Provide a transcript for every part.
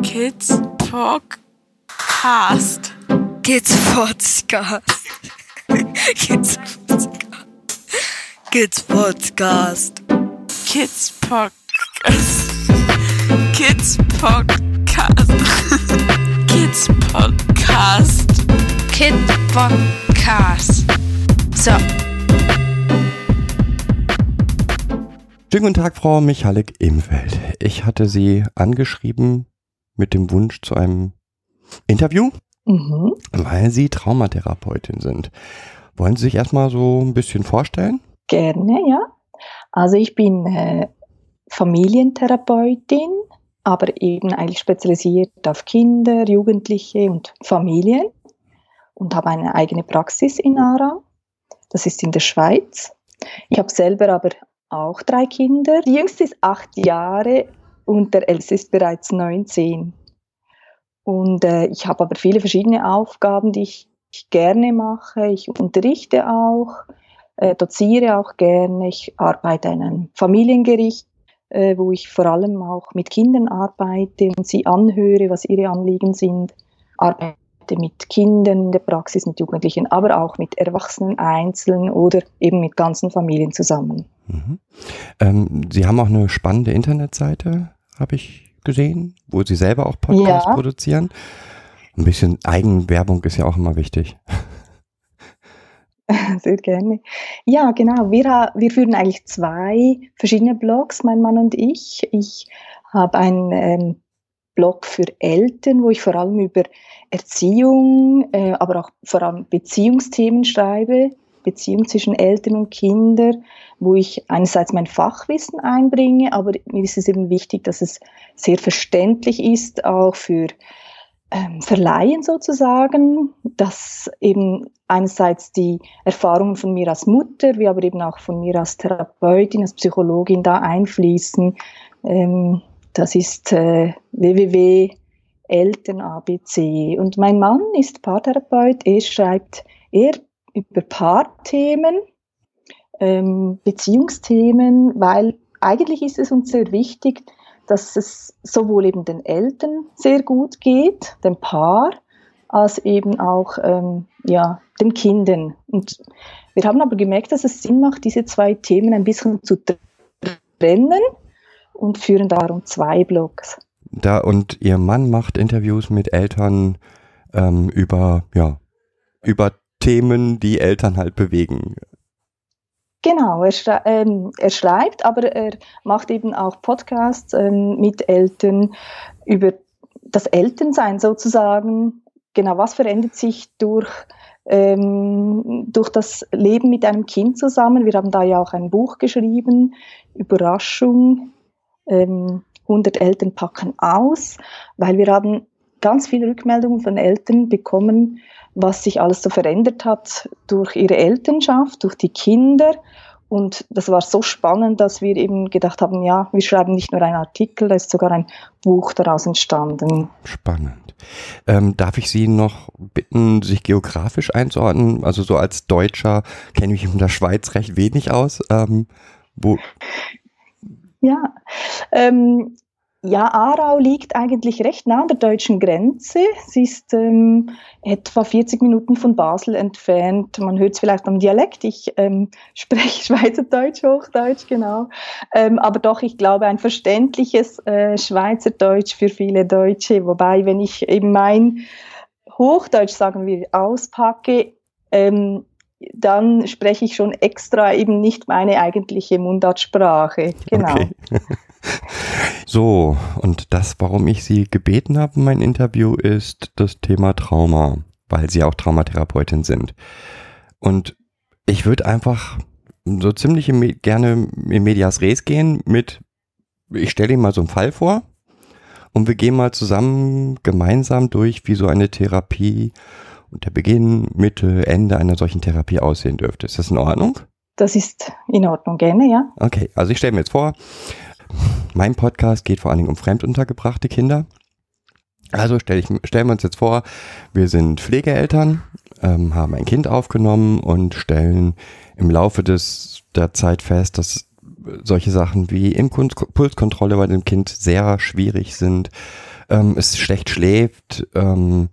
Kids Podcast. Kids Podcast. Kids Podcast. Kids Podcast. Kids Podcast. Kids Podcast. Kids Podcast. Kid Podcast. So. Schönen guten Tag, Frau Michalik Imfeld. Ich hatte Sie angeschrieben mit dem Wunsch zu einem Interview, Mhm. weil Sie Traumatherapeutin sind. Wollen Sie sich erstmal so ein bisschen vorstellen? Gerne, ja. Also ich bin äh, Familientherapeutin, aber eben eigentlich spezialisiert auf Kinder, Jugendliche und Familien und habe eine eigene Praxis in Aarau. Das ist in der Schweiz. Ich habe selber aber auch drei Kinder. Die jüngste ist acht Jahre und der älteste ist bereits 19. Und äh, ich habe aber viele verschiedene Aufgaben, die ich, ich gerne mache. Ich unterrichte auch, äh, doziere auch gerne. Ich arbeite in einem Familiengericht, äh, wo ich vor allem auch mit Kindern arbeite und sie anhöre, was ihre Anliegen sind. Arbeite mit Kindern in der Praxis, mit Jugendlichen, aber auch mit Erwachsenen einzeln oder eben mit ganzen Familien zusammen. Mhm. Ähm, Sie haben auch eine spannende Internetseite, habe ich gesehen, wo Sie selber auch Podcasts Ja. produzieren. Ein bisschen Eigenwerbung ist ja auch immer wichtig. Sehr gerne. Ja, genau. Wir, wir führen eigentlich zwei verschiedene Blogs, mein Mann und ich. Ich habe einen ähm, Blog für Eltern, wo ich vor allem über Erziehung, äh, aber auch vor allem Beziehungsthemen schreibe, Beziehung zwischen Eltern und Kindern, wo ich einerseits mein Fachwissen einbringe, aber mir ist es eben wichtig, dass es sehr verständlich ist, auch für ähm, Verleihen sozusagen, dass eben einerseits die Erfahrungen von mir als Mutter, wie aber eben auch von mir als Therapeutin, als Psychologin da einfließen. Ähm, das ist äh, www.elternabc. Und mein Mann ist Paartherapeut, er schreibt eher über Paarthemen, ähm, Beziehungsthemen, weil eigentlich ist es uns sehr wichtig, dass es sowohl eben den Eltern sehr gut geht, dem Paar, als eben auch ähm, ja, den Kindern. Und wir haben aber gemerkt, dass es Sinn macht, diese zwei Themen ein bisschen zu trennen und führen darum zwei Blogs. Da und Ihr Mann macht Interviews mit Eltern ähm, über, ja, über Themen, die Eltern halt bewegen. Genau, er, schrei ähm, er schreibt, aber er macht eben auch Podcasts ähm, mit Eltern über das Elternsein sozusagen. Genau, was verändert sich durch, ähm, durch das Leben mit einem Kind zusammen? Wir haben da ja auch ein Buch geschrieben, Überraschung, ähm, 100 Eltern packen aus, weil wir haben ganz viele Rückmeldungen von Eltern bekommen, was sich alles so verändert hat durch ihre Elternschaft, durch die Kinder. Und das war so spannend, dass wir eben gedacht haben, ja, wir schreiben nicht nur einen Artikel, da ist sogar ein Buch daraus entstanden. Spannend. Ähm, darf ich Sie noch bitten, sich geografisch einzuordnen? Also so als Deutscher kenne ich mich in der Schweiz recht wenig aus. Ähm, wo, Ja, ähm, ja, Aarau liegt eigentlich recht nah an der deutschen Grenze. Sie ist ähm, etwa 40 Minuten von Basel entfernt. Man hört es vielleicht am Dialekt. Ich ähm, spreche Schweizerdeutsch, Hochdeutsch, genau. Ähm, aber doch, ich glaube, ein verständliches äh, Schweizerdeutsch für viele Deutsche. Wobei, wenn ich eben mein Hochdeutsch, sagen wir, auspacke, ähm, dann spreche ich schon extra eben nicht meine eigentliche Mundartsprache. Genau. Okay. so, und das, warum ich Sie gebeten habe, in mein Interview, ist das Thema Trauma, weil Sie auch Traumatherapeutin sind. Und ich würde einfach so ziemlich im, gerne in Medias Res gehen mit, ich stelle Ihnen mal so einen Fall vor und wir gehen mal zusammen gemeinsam durch, wie so eine Therapie und der Beginn, Mitte, Ende einer solchen Therapie aussehen dürfte. Ist das in Ordnung? Das ist in Ordnung, gerne, ja. Okay, also ich stelle mir jetzt vor, mein Podcast geht vor allen Dingen um fremduntergebrachte Kinder. Also stell ich, stellen wir uns jetzt vor, wir sind Pflegeeltern, ähm, haben ein Kind aufgenommen und stellen im Laufe des, der Zeit fest, dass solche Sachen wie Impulskontrolle bei dem Kind sehr schwierig sind, ähm, es schlecht schläft. Ähm,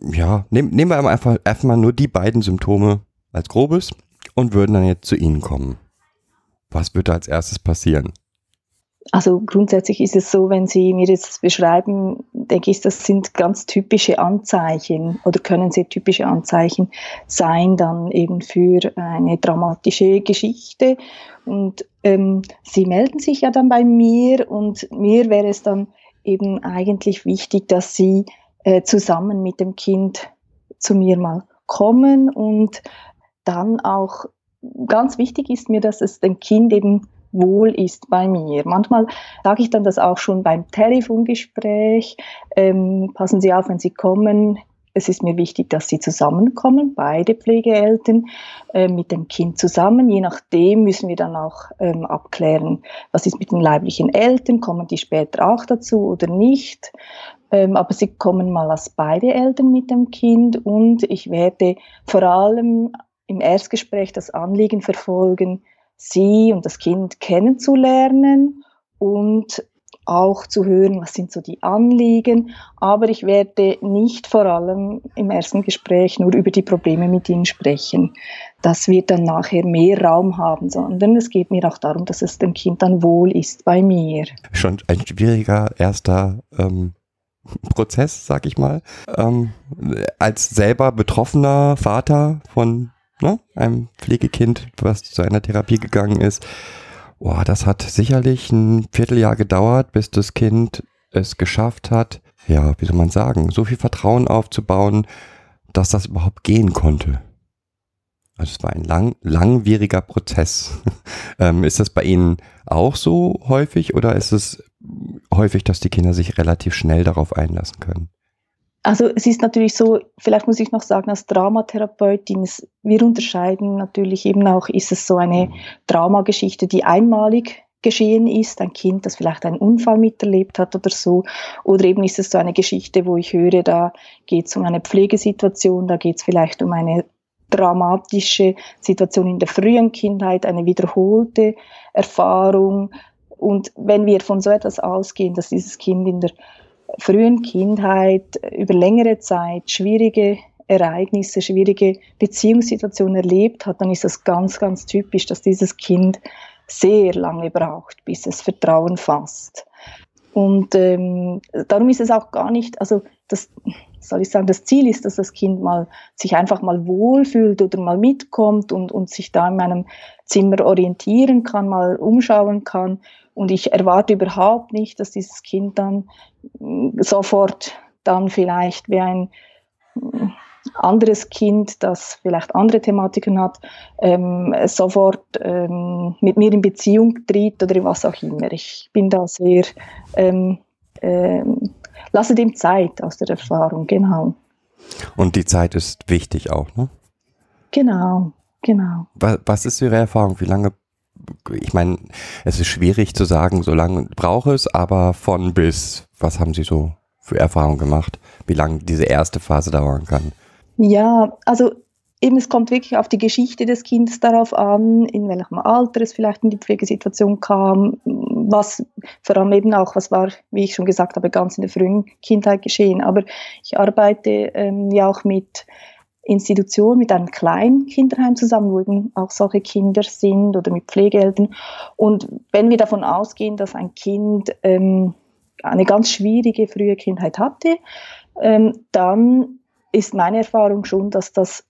ja, nehm, nehmen wir einfach, einfach mal nur die beiden Symptome als grobes und würden dann jetzt zu Ihnen kommen. Was würde als erstes passieren? Also grundsätzlich ist es so, wenn Sie mir jetzt beschreiben, denke ich, das sind ganz typische Anzeichen oder können sehr typische Anzeichen sein dann eben für eine dramatische Geschichte. Und ähm, Sie melden sich ja dann bei mir und mir wäre es dann eben eigentlich wichtig, dass Sie äh, zusammen mit dem Kind zu mir mal kommen und dann auch ganz wichtig ist mir, dass es dem Kind eben wohl ist bei mir. Manchmal sage ich dann das auch schon beim Telefongespräch. Ähm, passen Sie auf, wenn Sie kommen. Es ist mir wichtig, dass Sie zusammenkommen, beide Pflegeeltern äh, mit dem Kind zusammen. Je nachdem müssen wir dann auch ähm, abklären, was ist mit den leiblichen Eltern, kommen die später auch dazu oder nicht. Ähm, aber sie kommen mal als beide Eltern mit dem Kind und ich werde vor allem im Erstgespräch das Anliegen verfolgen, sie und das Kind kennenzulernen und auch zu hören, was sind so die Anliegen. Aber ich werde nicht vor allem im ersten Gespräch nur über die Probleme mit ihnen sprechen. Das wird dann nachher mehr Raum haben, sondern es geht mir auch darum, dass es dem Kind dann wohl ist bei mir. Schon ein schwieriger erster ähm, Prozess, sag ich mal. Ähm, als selber betroffener Vater von ne, einem Pflegekind, was zu einer Therapie gegangen ist. Boah, das hat sicherlich ein Vierteljahr gedauert, bis das Kind es geschafft hat, ja, wie soll man sagen, so viel Vertrauen aufzubauen, dass das überhaupt gehen konnte. Also es war ein lang, langwieriger Prozess. ähm, ist das bei Ihnen auch so häufig oder ist es häufig, dass die Kinder sich relativ schnell darauf einlassen können? Also es ist natürlich so, vielleicht muss ich noch sagen, als Dramatherapeutin, wir unterscheiden natürlich eben auch, ist es so eine Dramageschichte, die einmalig geschehen ist, ein Kind, das vielleicht einen Unfall miterlebt hat oder so, oder eben ist es so eine Geschichte, wo ich höre, da geht es um eine Pflegesituation, da geht es vielleicht um eine dramatische Situation in der frühen Kindheit, eine wiederholte Erfahrung. Und wenn wir von so etwas ausgehen, dass dieses Kind in der frühen Kindheit über längere Zeit schwierige Ereignisse, schwierige Beziehungssituationen erlebt hat, dann ist das ganz, ganz typisch, dass dieses Kind sehr lange braucht, bis es Vertrauen fasst. Und ähm, darum ist es auch gar nicht, also das soll ich sagen, das Ziel ist, dass das Kind mal sich einfach mal wohlfühlt oder mal mitkommt und, und sich da in meinem Zimmer orientieren kann, mal umschauen kann. Und ich erwarte überhaupt nicht, dass dieses Kind dann mm, sofort dann vielleicht wie ein mm, anderes Kind, das vielleicht andere Thematiken hat, ähm, sofort ähm, mit mir in Beziehung tritt oder was auch immer. Ich bin da sehr, ähm, lasse dem Zeit aus der Erfahrung, genau. Und die Zeit ist wichtig auch, ne? Genau, genau. Was, was ist Ihre Erfahrung? Wie lange ich meine, es ist schwierig zu sagen, so lange brauche es, aber von bis, was haben Sie so für Erfahrungen gemacht, wie lange diese erste Phase dauern kann? Ja, also eben es kommt wirklich auf die Geschichte des Kindes darauf an, in welchem Alter es vielleicht in die Pflegesituation kam, was vor allem eben auch, was war, wie ich schon gesagt habe, ganz in der frühen Kindheit geschehen. Aber ich arbeite ähm, ja auch mit Institution mit einem kleinen Kinderheim zusammen, wo eben auch solche Kinder sind oder mit Pflegeeltern. Und wenn wir davon ausgehen, dass ein Kind ähm, eine ganz schwierige frühe Kindheit hatte, ähm, dann ist meine Erfahrung schon, dass das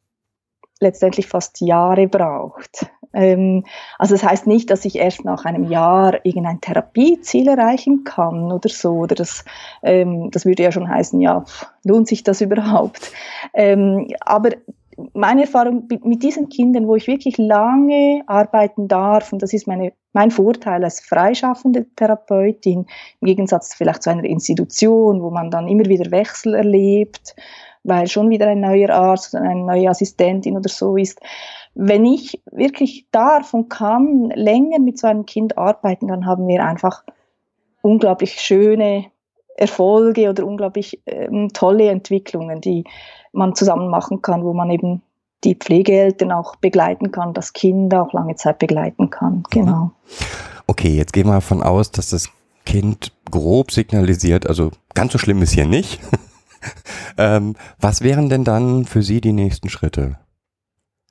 letztendlich fast Jahre braucht. Ähm, also das heißt nicht, dass ich erst nach einem Jahr irgendein Therapieziel erreichen kann oder so. Oder das, ähm, das würde ja schon heißen, ja, lohnt sich das überhaupt? Ähm, aber meine Erfahrung mit diesen Kindern, wo ich wirklich lange arbeiten darf, und das ist meine, mein Vorteil als freischaffende Therapeutin, im Gegensatz vielleicht zu einer Institution, wo man dann immer wieder Wechsel erlebt, weil schon wieder ein neuer Arzt oder eine neue Assistentin oder so ist, wenn ich wirklich darf und kann länger mit so einem Kind arbeiten, dann haben wir einfach unglaublich schöne Erfolge oder unglaublich ähm, tolle Entwicklungen, die man zusammen machen kann, wo man eben die Pflegeeltern auch begleiten kann, das Kind auch lange Zeit begleiten kann. Genau. Okay, jetzt gehen wir davon aus, dass das Kind grob signalisiert, also ganz so schlimm ist hier nicht. ähm, was wären denn dann für Sie die nächsten Schritte?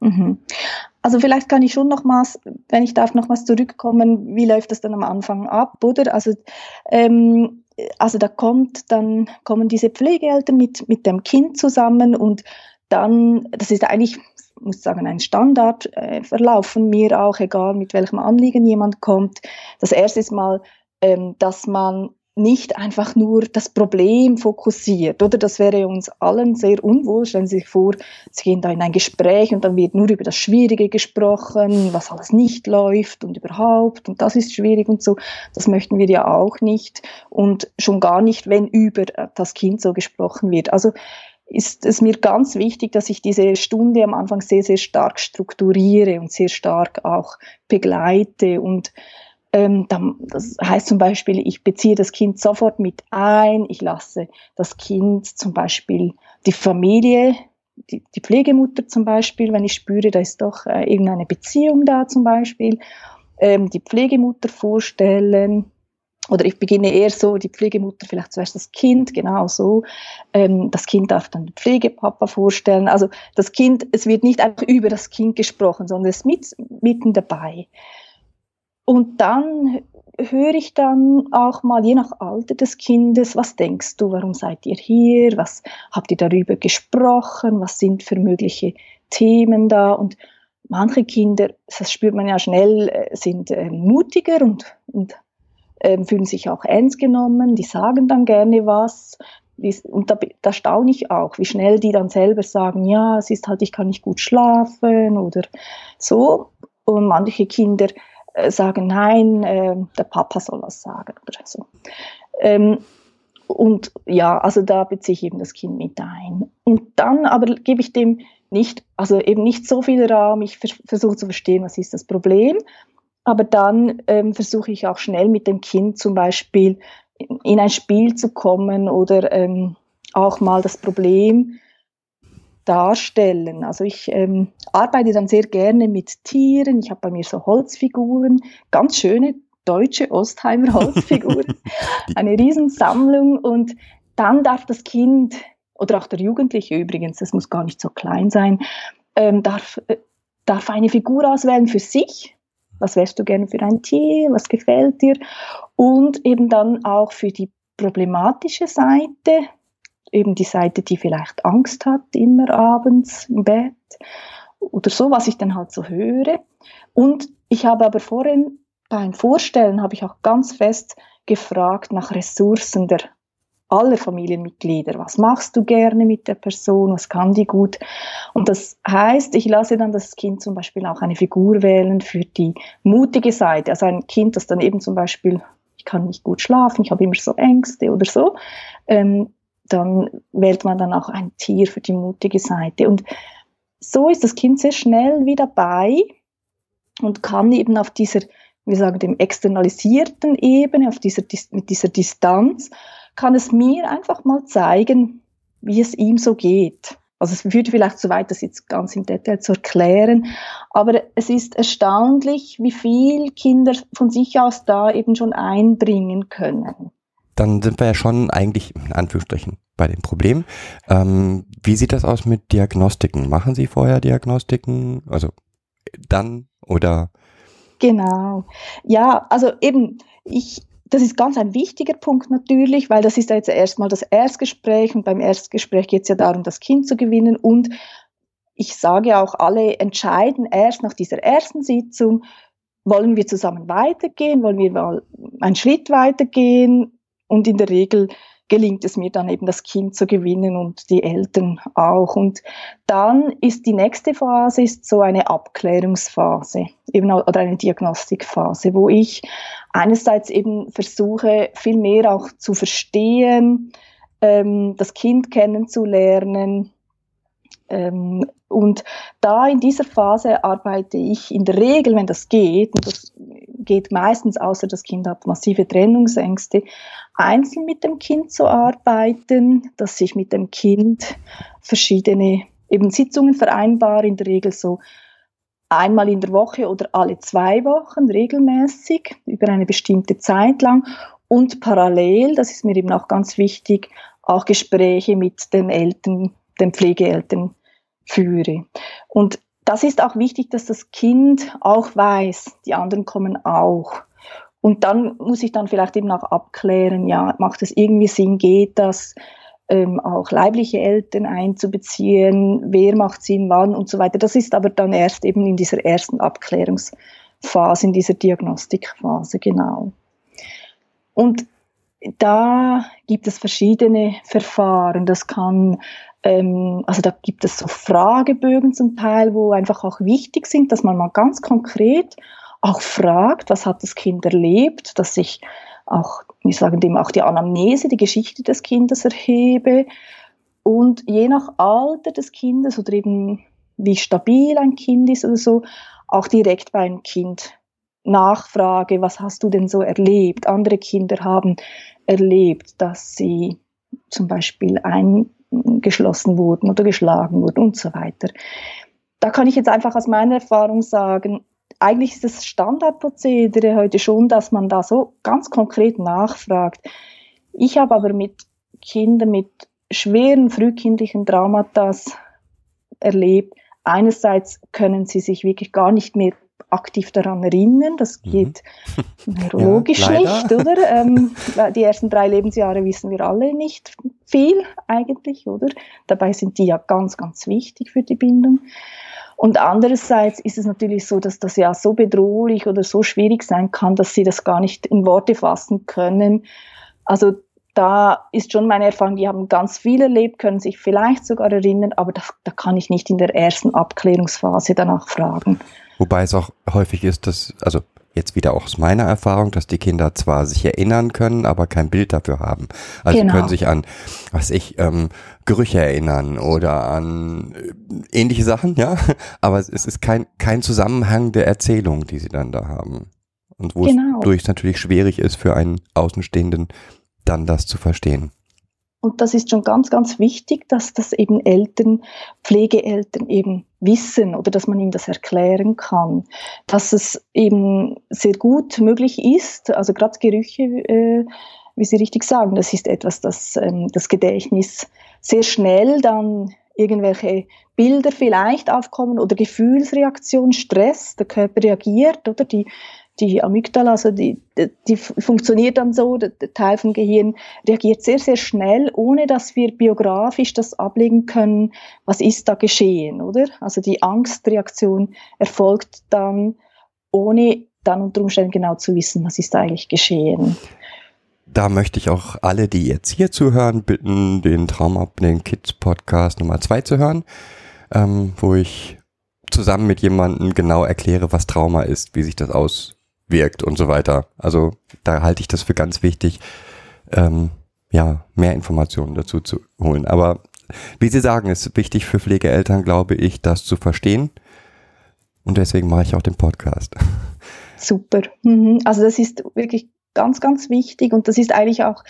Mhm. Also vielleicht kann ich schon nochmals, wenn ich darf, nochmals zurückkommen, wie läuft das dann am Anfang ab, oder? Also, ähm, also da kommt dann, kommen diese Pflegeeltern mit, mit dem Kind zusammen und dann, das ist eigentlich, ich muss sagen, ein Standardverlauf äh, von mir auch, egal mit welchem Anliegen jemand kommt. Das erste ist mal, ähm, dass man nicht einfach nur das Problem fokussiert, oder? Das wäre uns allen sehr unwohl. Stellen Sie sich vor, Sie gehen da in ein Gespräch und dann wird nur über das Schwierige gesprochen, was alles nicht läuft und überhaupt und das ist schwierig und so. Das möchten wir ja auch nicht und schon gar nicht, wenn über das Kind so gesprochen wird. Also ist es mir ganz wichtig, dass ich diese Stunde am Anfang sehr, sehr stark strukturiere und sehr stark auch begleite und das heißt zum Beispiel, ich beziehe das Kind sofort mit ein, ich lasse das Kind zum Beispiel die Familie, die, die Pflegemutter zum Beispiel, wenn ich spüre, da ist doch äh, irgendeine Beziehung da zum Beispiel, ähm, die Pflegemutter vorstellen, oder ich beginne eher so, die Pflegemutter vielleicht zuerst das Kind, genau so. Ähm, das Kind darf dann den Pflegepapa vorstellen. Also das Kind, es wird nicht einfach über das Kind gesprochen, sondern es ist mit, mitten dabei. Und dann höre ich dann auch mal, je nach Alter des Kindes, was denkst du, warum seid ihr hier, was habt ihr darüber gesprochen, was sind für mögliche Themen da und manche Kinder, das spürt man ja schnell, äh, sind äh, mutiger und, und äh, fühlen sich auch ernst genommen, die sagen dann gerne was. Und da, da staune ich auch, wie schnell die dann selber sagen, ja, es ist halt, ich kann nicht gut schlafen oder so. Und manche Kinder sagen, nein, äh, der Papa soll was sagen oder so. Ähm, und ja, also da beziehe ich eben das Kind mit ein. Und dann aber gebe ich dem nicht, also eben nicht so viel Raum, ich vers versuche zu verstehen, was ist das Problem, aber dann ähm, versuche ich auch schnell mit dem Kind zum Beispiel in, in ein Spiel zu kommen oder ähm, auch mal das Problem darstellen. Also ich ähm, arbeite dann sehr gerne mit Tieren. Ich habe bei mir so Holzfiguren, ganz schöne deutsche Ostheimer Holzfiguren, eine Riesensammlung und dann darf das Kind oder auch der Jugendliche übrigens, das muss gar nicht so klein sein, ähm, darf, äh, darf eine Figur auswählen für sich. Was wärst du gerne für ein Tier? Was gefällt dir? Und eben dann auch für die problematische Seite, eben die Seite, die vielleicht Angst hat, immer abends im Bett oder so, was ich dann halt so höre. Und ich habe aber vorhin beim Vorstellen habe ich auch ganz fest gefragt nach Ressourcen der aller Familienmitglieder. Was machst du gerne mit der Person? Was kann die gut? Und das heißt, ich lasse dann das Kind zum Beispiel auch eine Figur wählen für die mutige Seite. Also ein Kind, das dann eben zum Beispiel, ich kann nicht gut schlafen, ich habe immer so Ängste oder so. Ähm, dann wählt man dann auch ein Tier für die mutige Seite. Und so ist das Kind sehr schnell wieder bei und kann eben auf dieser, wir sagen, dem externalisierten Ebene, auf dieser, mit dieser Distanz, kann es mir einfach mal zeigen, wie es ihm so geht. Also es würde vielleicht zu weit, das jetzt ganz im Detail zu erklären, aber es ist erstaunlich, wie viel Kinder von sich aus da eben schon einbringen können dann sind wir ja schon eigentlich in Anführungsstrichen bei dem Problem. Ähm, wie sieht das aus mit Diagnostiken? Machen Sie vorher Diagnostiken? Also dann oder? Genau. Ja, also eben, ich, das ist ganz ein wichtiger Punkt natürlich, weil das ist ja jetzt erstmal das Erstgespräch und beim Erstgespräch geht es ja darum, das Kind zu gewinnen und ich sage auch, alle entscheiden erst nach dieser ersten Sitzung, wollen wir zusammen weitergehen, wollen wir mal einen Schritt weitergehen, und in der Regel gelingt es mir dann eben das Kind zu gewinnen und die Eltern auch. Und dann ist die nächste Phase ist so eine Abklärungsphase eben oder eine Diagnostikphase, wo ich einerseits eben versuche, viel mehr auch zu verstehen, ähm, das Kind kennenzulernen, ähm, und da in dieser Phase arbeite ich in der Regel, wenn das geht, und das geht meistens, außer das Kind hat massive Trennungsängste, einzeln mit dem Kind zu arbeiten, dass ich mit dem Kind verschiedene eben Sitzungen vereinbare, in der Regel so einmal in der Woche oder alle zwei Wochen regelmäßig über eine bestimmte Zeit lang und parallel, das ist mir eben auch ganz wichtig, auch Gespräche mit den Eltern, den Pflegeeltern führe. Und das ist auch wichtig, dass das Kind auch weiß, die anderen kommen auch. Und dann muss ich dann vielleicht eben auch abklären, ja, macht es irgendwie Sinn, geht das, ähm, auch leibliche Eltern einzubeziehen, wer macht Sinn, wann und so weiter. Das ist aber dann erst eben in dieser ersten Abklärungsphase, in dieser Diagnostikphase, genau. Und da gibt es verschiedene Verfahren. Das kann ähm, also da gibt es so Fragebögen zum Teil, wo einfach auch wichtig sind, dass man mal ganz konkret auch fragt, was hat das Kind erlebt, dass ich auch, wir sagen dem auch die Anamnese, die Geschichte des Kindes erhebe und je nach Alter des Kindes oder eben wie stabil ein Kind ist oder so, auch direkt bei einem Kind nachfrage, was hast du denn so erlebt? Andere Kinder haben erlebt, dass sie zum Beispiel ein geschlossen wurden oder geschlagen wurden und so weiter. Da kann ich jetzt einfach aus meiner Erfahrung sagen, eigentlich ist das Standardprozedere heute schon, dass man da so ganz konkret nachfragt. Ich habe aber mit Kindern mit schweren frühkindlichen Traumata erlebt. Einerseits können sie sich wirklich gar nicht mehr aktiv daran erinnern. Das mhm. geht mhm. neurologisch ja, nicht, oder? Ähm, die ersten drei Lebensjahre wissen wir alle nicht viel eigentlich, oder? Dabei sind die ja ganz, ganz wichtig für die Bindung. Und andererseits ist es natürlich so, dass das ja so bedrohlich oder so schwierig sein kann, dass sie das gar nicht in Worte fassen können. Also da ist schon meine Erfahrung, die haben ganz viel erlebt, können sich vielleicht sogar erinnern, aber das, da kann ich nicht in der ersten Abklärungsphase danach fragen. Wobei es auch häufig ist, dass, also jetzt wieder auch aus meiner Erfahrung, dass die Kinder zwar sich erinnern können, aber kein Bild dafür haben. Also genau. können sich an, was ich, ähm, Gerüche erinnern oder an äh, ähnliche Sachen, ja. Aber es ist kein, kein Zusammenhang der Erzählung, die sie dann da haben. Und wo genau. es durch natürlich schwierig ist für einen Außenstehenden, dann das zu verstehen. Und das ist schon ganz, ganz wichtig, dass das eben Eltern, Pflegeeltern eben wissen oder dass man ihnen das erklären kann. Dass es eben sehr gut möglich ist, also gerade Gerüche, äh, wie Sie richtig sagen, das ist etwas, das ähm, das Gedächtnis sehr schnell dann irgendwelche Bilder vielleicht aufkommen oder Gefühlsreaktion, Stress, der Körper reagiert, oder die die Amygdala, also die, die funktioniert dann so, der, der, Teil vom Gehirn reagiert sehr, sehr schnell, ohne dass wir biografisch das ablegen können, was ist da geschehen, oder? Also die Angstreaktion erfolgt dann, ohne dann unter Umständen genau zu wissen, was ist da eigentlich geschehen. Da möchte ich auch alle, die jetzt hier zuhören, bitten, den Trauma den Kids Podcast Nummer zwei zu hören, ähm, wo ich zusammen mit jemandem genau erkläre, was Trauma ist, wie sich das aus wirkt und so weiter. Also da halte ich das für ganz wichtig, ähm, ja, mehr Informationen dazu zu holen. Aber wie Sie sagen, ist wichtig für Pflegeeltern, glaube ich, das zu verstehen. Und deswegen mache ich auch den Podcast. Super. Mhm. Also das ist wirklich ganz, ganz wichtig und das ist eigentlich auch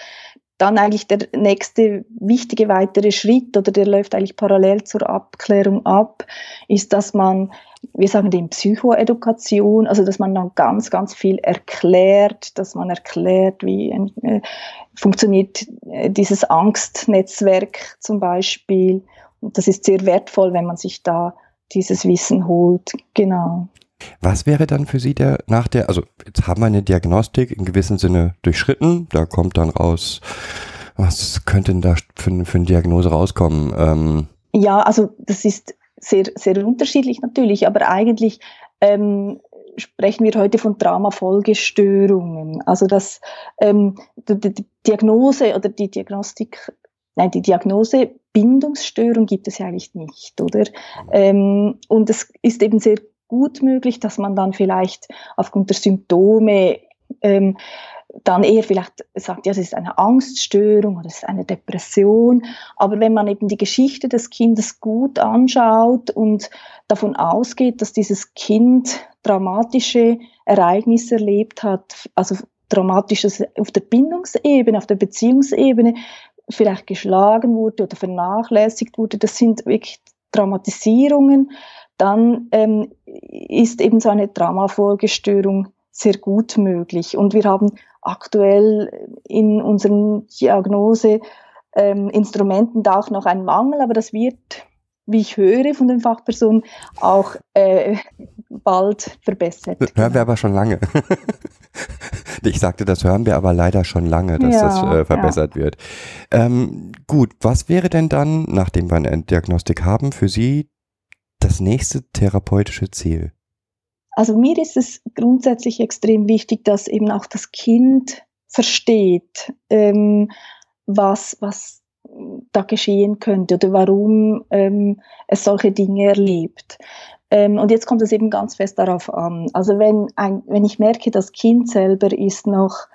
dann eigentlich der nächste wichtige weitere Schritt oder der läuft eigentlich parallel zur Abklärung ab, ist, dass man, wir sagen dem Psychoedukation, also dass man dann ganz, ganz viel erklärt, dass man erklärt, wie äh, funktioniert äh, dieses Angstnetzwerk zum Beispiel. Und das ist sehr wertvoll, wenn man sich da dieses Wissen holt. Genau. Was wäre dann für Sie der nach der, also jetzt haben wir eine Diagnostik in gewissem Sinne durchschritten, da kommt dann raus, was könnte denn da für, für eine Diagnose rauskommen? Ähm ja, also das ist sehr, sehr unterschiedlich natürlich, aber eigentlich ähm, sprechen wir heute von Traumafolgestörungen. Also das ähm, die, die Diagnose oder die Diagnostik, nein, die Diagnose Bindungsstörung gibt es ja eigentlich nicht, oder? Ähm, und es ist eben sehr gut möglich, dass man dann vielleicht aufgrund der Symptome ähm, dann eher vielleicht sagt, ja, es ist eine Angststörung oder es ist eine Depression. Aber wenn man eben die Geschichte des Kindes gut anschaut und davon ausgeht, dass dieses Kind dramatische Ereignisse erlebt hat, also traumatisches auf der Bindungsebene, auf der Beziehungsebene, vielleicht geschlagen wurde oder vernachlässigt wurde, das sind wirklich Traumatisierungen, dann ähm, ist eben so eine Traumafolgestörung sehr gut möglich. Und wir haben aktuell in unseren Diagnose-Instrumenten ähm, da auch noch einen Mangel, aber das wird, wie ich höre von den Fachpersonen, auch äh, bald verbessert. Hören wir aber schon lange. ich sagte, das hören wir aber leider schon lange, dass ja, das äh, verbessert ja. wird. Ähm, gut, was wäre denn dann, nachdem wir eine Diagnostik haben, für Sie das nächste therapeutische Ziel? Also mir ist es grundsätzlich extrem wichtig, dass eben auch das Kind versteht, ähm, was, was da geschehen könnte oder warum ähm, es solche Dinge erlebt. Ähm, und jetzt kommt es eben ganz fest darauf an. Also wenn, ein, wenn ich merke, das Kind selber ist noch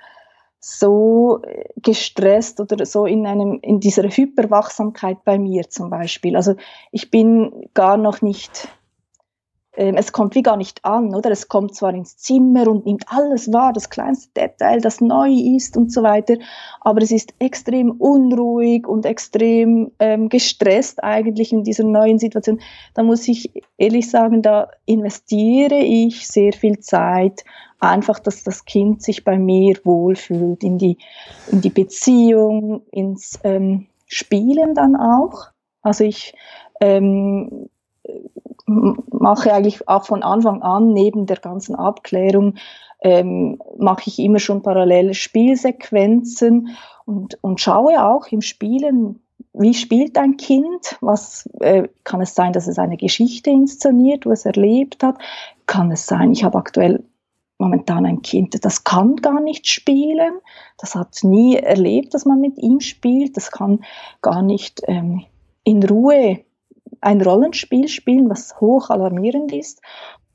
so gestresst oder so in einem in dieser Hyperwachsamkeit bei mir zum Beispiel. Also ich bin gar noch nicht es kommt wie gar nicht an, oder? Es kommt zwar ins Zimmer und nimmt alles wahr, das kleinste Detail, das neu ist und so weiter, aber es ist extrem unruhig und extrem ähm, gestresst eigentlich in dieser neuen Situation. Da muss ich ehrlich sagen, da investiere ich sehr viel Zeit, einfach, dass das Kind sich bei mir wohlfühlt, in die, in die Beziehung, ins ähm, Spielen dann auch. Also ich ähm, mache eigentlich auch von Anfang an neben der ganzen Abklärung ähm, mache ich immer schon parallele Spielsequenzen und, und schaue auch im Spielen, wie spielt ein Kind? Was äh, kann es sein, dass es eine Geschichte inszeniert, wo es erlebt hat? Kann es sein, ich habe aktuell momentan ein Kind, das kann gar nicht spielen, das hat nie erlebt, dass man mit ihm spielt, das kann gar nicht ähm, in Ruhe ein Rollenspiel spielen, was hoch alarmierend ist.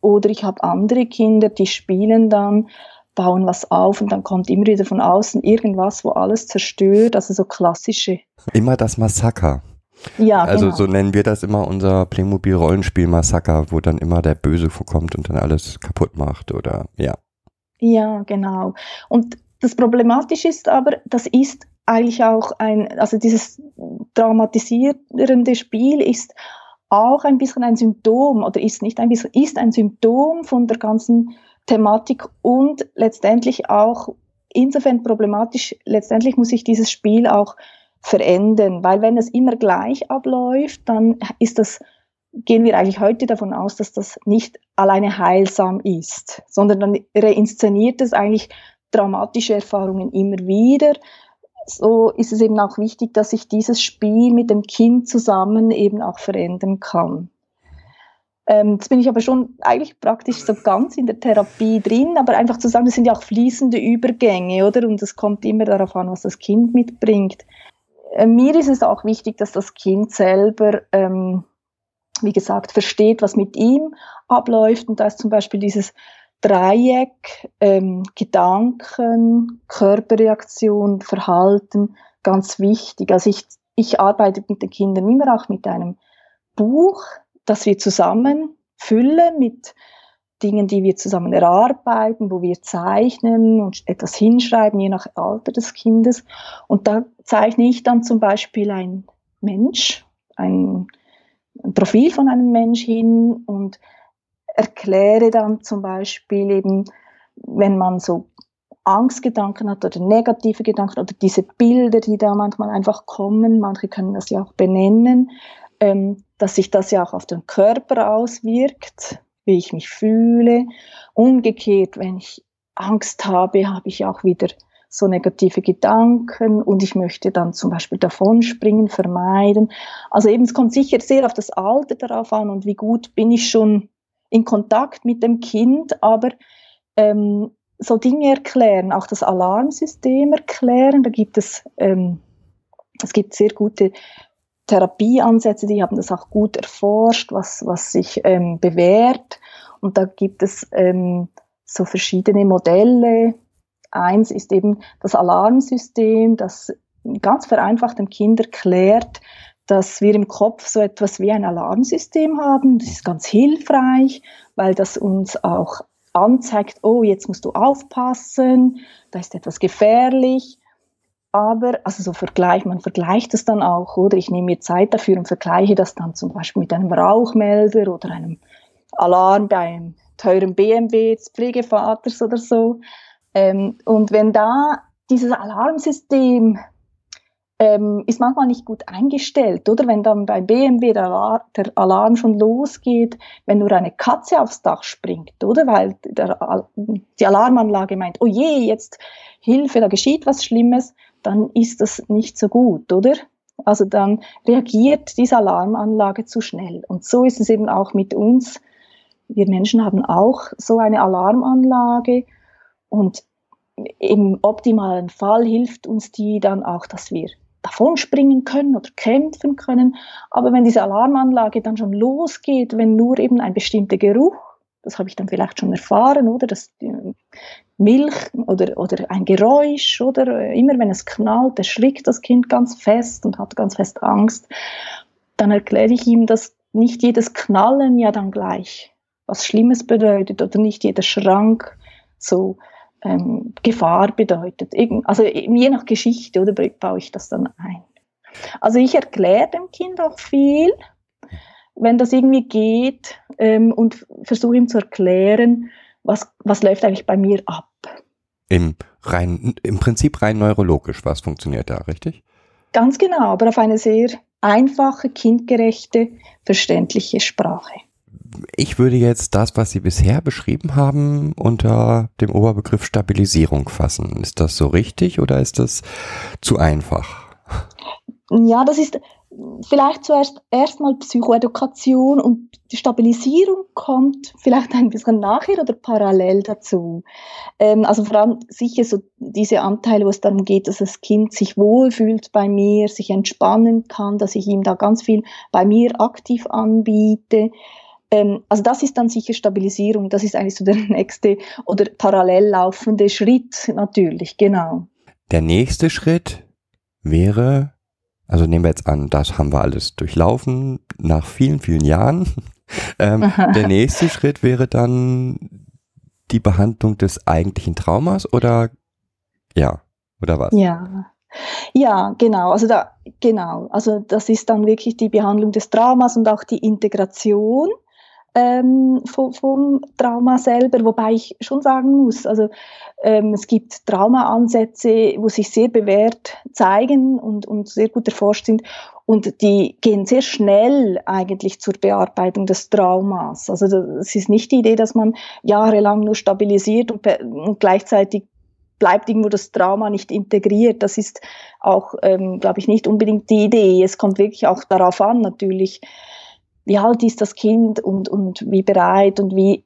Oder ich habe andere Kinder, die spielen dann, bauen was auf und dann kommt immer wieder von außen irgendwas, wo alles zerstört, also so klassische. Immer das Massaker. Ja, also genau. so nennen wir das immer unser Playmobil-Rollenspiel-Massaker, wo dann immer der Böse vorkommt und dann alles kaputt macht oder ja. Ja, genau. Und das Problematische ist aber, das ist eigentlich auch ein, also dieses dramatisierende Spiel ist auch ein bisschen ein Symptom oder ist nicht ein bisschen, ist ein Symptom von der ganzen Thematik und letztendlich auch insofern problematisch, letztendlich muss sich dieses Spiel auch verändern, weil wenn es immer gleich abläuft, dann ist das, gehen wir eigentlich heute davon aus, dass das nicht alleine heilsam ist, sondern dann reinszeniert es eigentlich dramatische Erfahrungen immer wieder, so ist es eben auch wichtig, dass ich dieses Spiel mit dem Kind zusammen eben auch verändern kann. Ähm, jetzt bin ich aber schon eigentlich praktisch so ganz in der Therapie drin, aber einfach zu sagen, das sind ja auch fließende Übergänge, oder? Und es kommt immer darauf an, was das Kind mitbringt. Äh, mir ist es auch wichtig, dass das Kind selber, ähm, wie gesagt, versteht, was mit ihm abläuft. Und da ist zum Beispiel dieses Dreieck ähm, Gedanken, Körperreaktion, Verhalten ganz wichtig. Also ich, ich arbeite mit den Kindern immer auch mit einem Buch, das wir zusammen füllen mit Dingen, die wir zusammen erarbeiten, wo wir zeichnen und etwas hinschreiben, je nach Alter des Kindes. Und da zeichne ich dann zum Beispiel ein Mensch, ein, ein Profil von einem Mensch hin und erkläre dann zum Beispiel eben, wenn man so Angstgedanken hat oder negative Gedanken oder diese Bilder, die da manchmal einfach kommen, manche können das ja auch benennen, ähm, dass sich das ja auch auf den Körper auswirkt, wie ich mich fühle. Umgekehrt, wenn ich Angst habe, habe ich auch wieder so negative Gedanken und ich möchte dann zum Beispiel davonspringen, vermeiden. Also eben, es kommt sicher sehr auf das Alter darauf an und wie gut bin ich schon in Kontakt mit dem Kind, aber ähm, so Dinge erklären, auch das Alarmsystem erklären. Da gibt es, ähm, es gibt sehr gute Therapieansätze, die haben das auch gut erforscht, was, was sich ähm, bewährt. Und da gibt es ähm, so verschiedene Modelle. Eins ist eben das Alarmsystem, das ganz vereinfacht dem Kind erklärt, dass wir im Kopf so etwas wie ein Alarmsystem haben. Das ist ganz hilfreich, weil das uns auch anzeigt, oh, jetzt musst du aufpassen, da ist etwas gefährlich. Aber, also so Vergleich, man vergleicht es dann auch, oder? Ich nehme mir Zeit dafür und vergleiche das dann zum Beispiel mit einem Rauchmelder oder einem Alarm bei einem teuren BMW des Pflegevaters oder so. Ähm, und wenn da dieses Alarmsystem ähm, ist manchmal nicht gut eingestellt, oder? Wenn dann bei BMW der, Alarm, der Alarm schon losgeht, wenn nur eine Katze aufs Dach springt, oder? Weil der, die Alarmanlage meint, oh je, jetzt Hilfe, da geschieht was Schlimmes, dann ist das nicht so gut, oder? Also dann reagiert diese Alarmanlage zu schnell. Und so ist es eben auch mit uns. Wir Menschen haben auch so eine Alarmanlage und im optimalen Fall hilft uns die dann auch, dass wir davonspringen können oder kämpfen können. Aber wenn diese Alarmanlage dann schon losgeht, wenn nur eben ein bestimmter Geruch, das habe ich dann vielleicht schon erfahren, oder? Das Milch oder, oder ein Geräusch oder? Immer wenn es knallt, erschrickt das Kind ganz fest und hat ganz fest Angst, dann erkläre ich ihm, dass nicht jedes Knallen ja dann gleich was Schlimmes bedeutet oder nicht jeder Schrank so ähm, Gefahr bedeutet. Also je nach Geschichte oder baue ich das dann ein. Also ich erkläre dem Kind auch viel, wenn das irgendwie geht ähm, und versuche ihm zu erklären, was, was läuft eigentlich bei mir ab. Im, rein, Im Prinzip rein neurologisch, was funktioniert da, richtig? Ganz genau, aber auf eine sehr einfache, kindgerechte, verständliche Sprache ich würde jetzt das, was Sie bisher beschrieben haben, unter dem Oberbegriff Stabilisierung fassen. Ist das so richtig oder ist das zu einfach? Ja, das ist vielleicht zuerst erstmal Psychoedukation und die Stabilisierung kommt vielleicht ein bisschen nachher oder parallel dazu. Ähm, also vor allem sicher so diese Anteile, wo es darum geht, dass das Kind sich wohlfühlt bei mir, sich entspannen kann, dass ich ihm da ganz viel bei mir aktiv anbiete. Ähm, also das ist dann sicher Stabilisierung, das ist eigentlich so der nächste oder parallel laufende Schritt natürlich, genau. Der nächste Schritt wäre, also nehmen wir jetzt an, das haben wir alles durchlaufen nach vielen, vielen Jahren. ähm, der nächste Schritt wäre dann die Behandlung des eigentlichen Traumas oder ja, oder was? Ja. Ja, genau. Also da, genau. Also das ist dann wirklich die Behandlung des Traumas und auch die Integration ähm, vom, vom, Trauma selber, wobei ich schon sagen muss, also ähm, es gibt Traumaansätze, wo sich sehr bewährt zeigen und, und sehr gut erforscht sind und die gehen sehr schnell eigentlich zur Bearbeitung des Traumas. Also das ist nicht die Idee, dass man jahrelang nur stabilisiert und, und gleichzeitig bleibt irgendwo das Trauma nicht integriert. Das ist auch, ähm, glaube ich, nicht unbedingt die Idee. Es kommt wirklich auch darauf an, natürlich, wie alt ist das Kind und, und wie bereit und wie,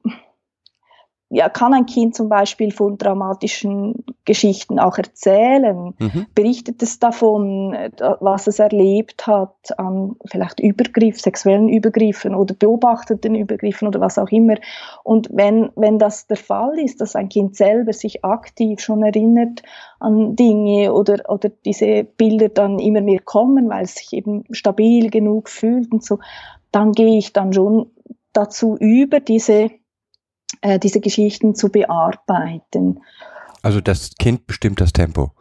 ja, kann ein Kind zum Beispiel von traumatischen Geschichten auch erzählen? Mhm. Berichtet es davon, was es erlebt hat an vielleicht Übergriff, sexuellen Übergriffen oder beobachteten Übergriffen oder was auch immer? Und wenn, wenn das der Fall ist, dass ein Kind selber sich aktiv schon erinnert an Dinge oder, oder diese Bilder dann immer mehr kommen, weil es sich eben stabil genug fühlt und so, dann gehe ich dann schon dazu über, diese, äh, diese Geschichten zu bearbeiten. Also das Kind bestimmt das Tempo.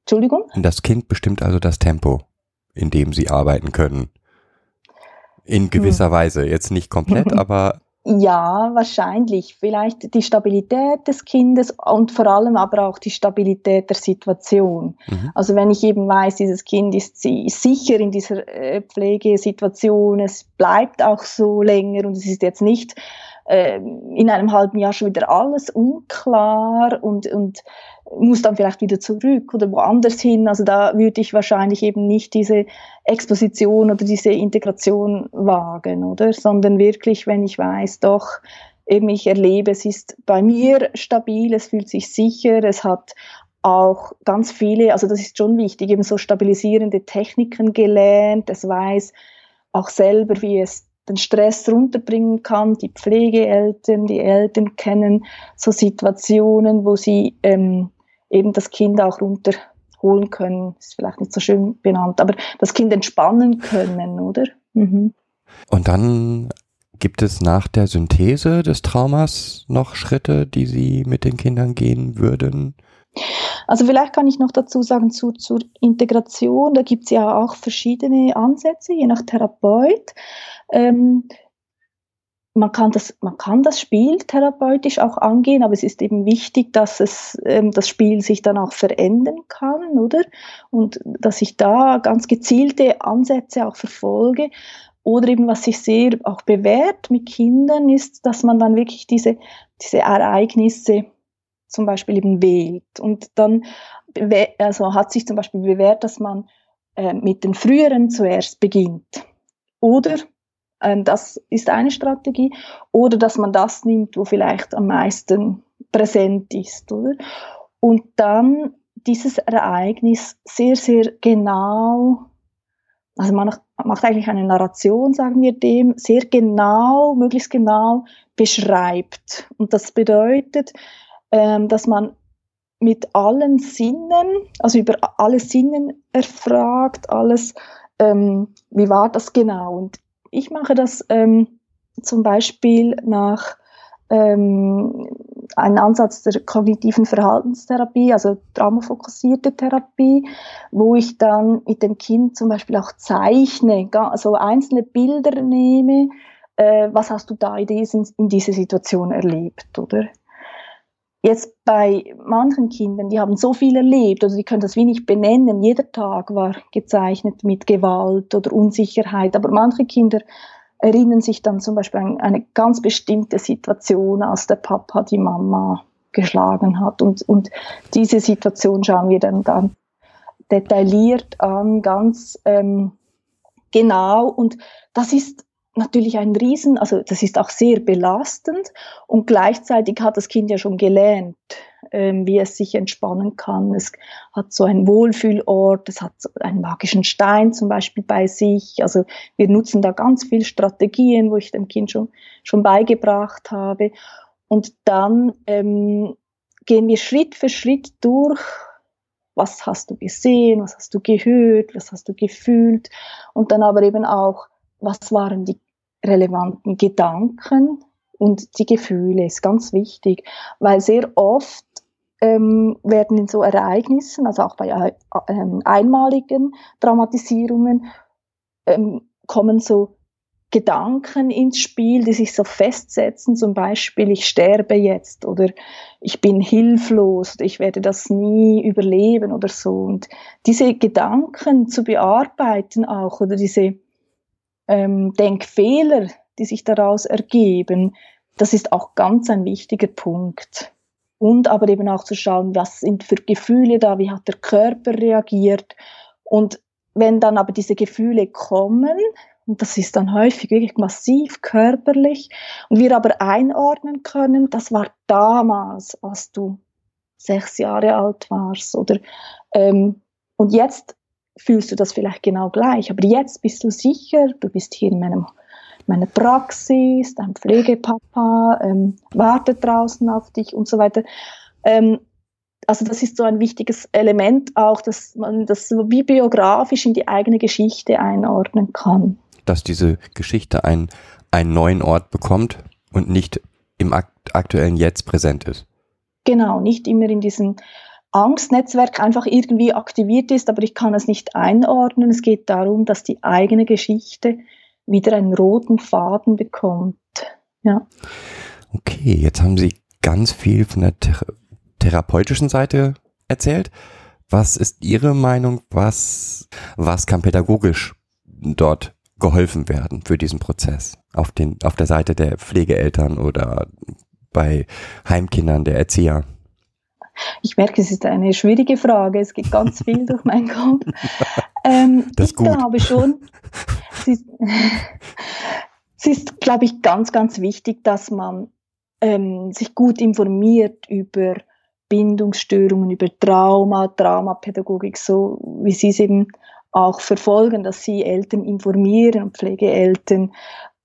Entschuldigung? Das Kind bestimmt also das Tempo, in dem sie arbeiten können. In gewisser hm. Weise. Jetzt nicht komplett, aber ja, wahrscheinlich. Vielleicht die Stabilität des Kindes und vor allem aber auch die Stabilität der Situation. Mhm. Also wenn ich eben weiß, dieses Kind ist sicher in dieser äh, Pflegesituation, es bleibt auch so länger und es ist jetzt nicht äh, in einem halben Jahr schon wieder alles unklar und, und muss dann vielleicht wieder zurück oder woanders hin. Also da würde ich wahrscheinlich eben nicht diese Exposition oder diese Integration wagen, oder? Sondern wirklich, wenn ich weiß, doch, eben ich erlebe, es ist bei mir stabil, es fühlt sich sicher, es hat auch ganz viele, also das ist schon wichtig, eben so stabilisierende Techniken gelernt, es weiß auch selber, wie es den Stress runterbringen kann. Die Pflegeeltern, die Eltern kennen so Situationen, wo sie ähm, eben das Kind auch runterholen können. Ist vielleicht nicht so schön benannt, aber das Kind entspannen können, oder? Mhm. Und dann gibt es nach der Synthese des Traumas noch Schritte, die Sie mit den Kindern gehen würden? Also vielleicht kann ich noch dazu sagen zu, zur Integration, da gibt es ja auch verschiedene Ansätze, je nach Therapeut. Ähm, man kann das, man kann das Spiel therapeutisch auch angehen, aber es ist eben wichtig, dass es, ähm, das Spiel sich dann auch verändern kann, oder? Und dass ich da ganz gezielte Ansätze auch verfolge. Oder eben, was sich sehr auch bewährt mit Kindern, ist, dass man dann wirklich diese, diese Ereignisse zum Beispiel eben wählt. Und dann also hat sich zum Beispiel bewährt, dass man äh, mit den früheren zuerst beginnt. Oder ähm, das ist eine Strategie. Oder dass man das nimmt, wo vielleicht am meisten präsent ist. Oder? Und dann dieses Ereignis sehr, sehr genau, also man macht eigentlich eine Narration, sagen wir dem, sehr genau, möglichst genau beschreibt. Und das bedeutet, ähm, dass man mit allen Sinnen, also über alle Sinnen erfragt, alles, ähm, wie war das genau? Und ich mache das ähm, zum Beispiel nach ähm, einem Ansatz der kognitiven Verhaltenstherapie, also traumafokussierte Therapie, wo ich dann mit dem Kind zum Beispiel auch zeichne, also einzelne Bilder nehme, äh, was hast du da in, diesen, in dieser Situation erlebt, oder? Jetzt bei manchen Kindern, die haben so viel erlebt oder die können das wenig benennen. Jeder Tag war gezeichnet mit Gewalt oder Unsicherheit. Aber manche Kinder erinnern sich dann zum Beispiel an eine ganz bestimmte Situation, als der Papa die Mama geschlagen hat. Und, und diese Situation schauen wir dann, dann detailliert an, ganz ähm, genau. Und das ist natürlich ein Riesen, also das ist auch sehr belastend und gleichzeitig hat das Kind ja schon gelernt, ähm, wie es sich entspannen kann. Es hat so einen Wohlfühlort, es hat so einen magischen Stein zum Beispiel bei sich. Also wir nutzen da ganz viele Strategien, wo ich dem Kind schon, schon beigebracht habe. Und dann ähm, gehen wir Schritt für Schritt durch, was hast du gesehen, was hast du gehört, was hast du gefühlt und dann aber eben auch, was waren die relevanten Gedanken und die Gefühle ist ganz wichtig, weil sehr oft ähm, werden in so Ereignissen, also auch bei äh, ähm, einmaligen Dramatisierungen, ähm, kommen so Gedanken ins Spiel, die sich so festsetzen, zum Beispiel ich sterbe jetzt oder ich bin hilflos oder ich werde das nie überleben oder so. Und diese Gedanken zu bearbeiten auch oder diese ähm, Denkfehler, die sich daraus ergeben, das ist auch ganz ein wichtiger Punkt. Und aber eben auch zu schauen, was sind für Gefühle da, wie hat der Körper reagiert. Und wenn dann aber diese Gefühle kommen, und das ist dann häufig wirklich massiv körperlich, und wir aber einordnen können, das war damals, als du sechs Jahre alt warst, oder ähm, und jetzt fühlst du das vielleicht genau gleich. Aber jetzt bist du sicher, du bist hier in meinem, meiner Praxis, dein Pflegepapa ähm, wartet draußen auf dich und so weiter. Ähm, also das ist so ein wichtiges Element auch, dass man das so wie biografisch in die eigene Geschichte einordnen kann. Dass diese Geschichte einen, einen neuen Ort bekommt und nicht im aktuellen Jetzt präsent ist. Genau, nicht immer in diesen Angstnetzwerk einfach irgendwie aktiviert ist, aber ich kann es nicht einordnen. Es geht darum, dass die eigene Geschichte wieder einen roten Faden bekommt. Ja. Okay, jetzt haben Sie ganz viel von der thera therapeutischen Seite erzählt. Was ist Ihre Meinung? Was, was kann pädagogisch dort geholfen werden für diesen Prozess? Auf, den, auf der Seite der Pflegeeltern oder bei Heimkindern, der Erzieher? Ich merke, es ist eine schwierige Frage. Es geht ganz viel durch meinen Kopf. Ähm, das ich gut. glaube schon, es ist, es ist, glaube ich, ganz, ganz wichtig, dass man ähm, sich gut informiert über Bindungsstörungen, über Trauma, Traumapädagogik, so wie Sie es eben auch verfolgen, dass Sie Eltern informieren und Pflegeeltern,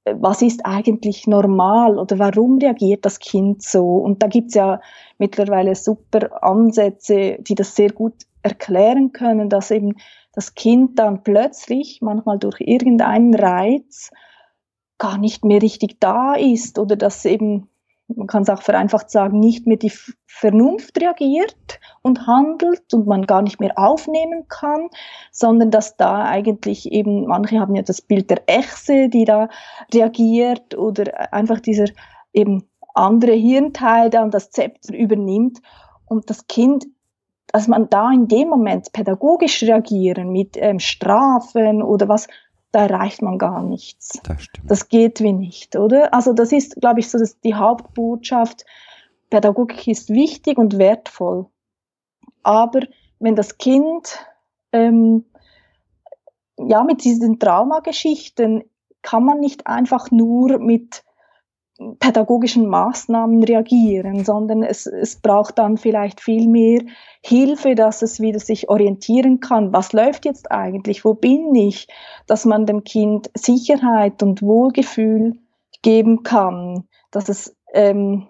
was ist eigentlich normal oder warum reagiert das Kind so? Und da gibt's ja mittlerweile super Ansätze, die das sehr gut erklären können, dass eben das Kind dann plötzlich, manchmal durch irgendeinen Reiz, gar nicht mehr richtig da ist oder dass eben man kann es auch vereinfacht sagen, nicht mehr die Vernunft reagiert und handelt und man gar nicht mehr aufnehmen kann, sondern dass da eigentlich eben, manche haben ja das Bild der Echse, die da reagiert oder einfach dieser eben andere Hirnteil dann das Zepter übernimmt. Und das Kind dass man da in dem Moment pädagogisch reagieren mit ähm, Strafen oder was, da erreicht man gar nichts. Das, stimmt. das geht wie nicht, oder? Also das ist, glaube ich, so dass die Hauptbotschaft. Pädagogik ist wichtig und wertvoll. Aber wenn das Kind ähm, ja mit diesen Traumageschichten kann man nicht einfach nur mit pädagogischen Maßnahmen reagieren, sondern es, es braucht dann vielleicht viel mehr Hilfe, dass es wieder sich orientieren kann. Was läuft jetzt eigentlich? Wo bin ich? Dass man dem Kind Sicherheit und Wohlgefühl geben kann, dass es ähm,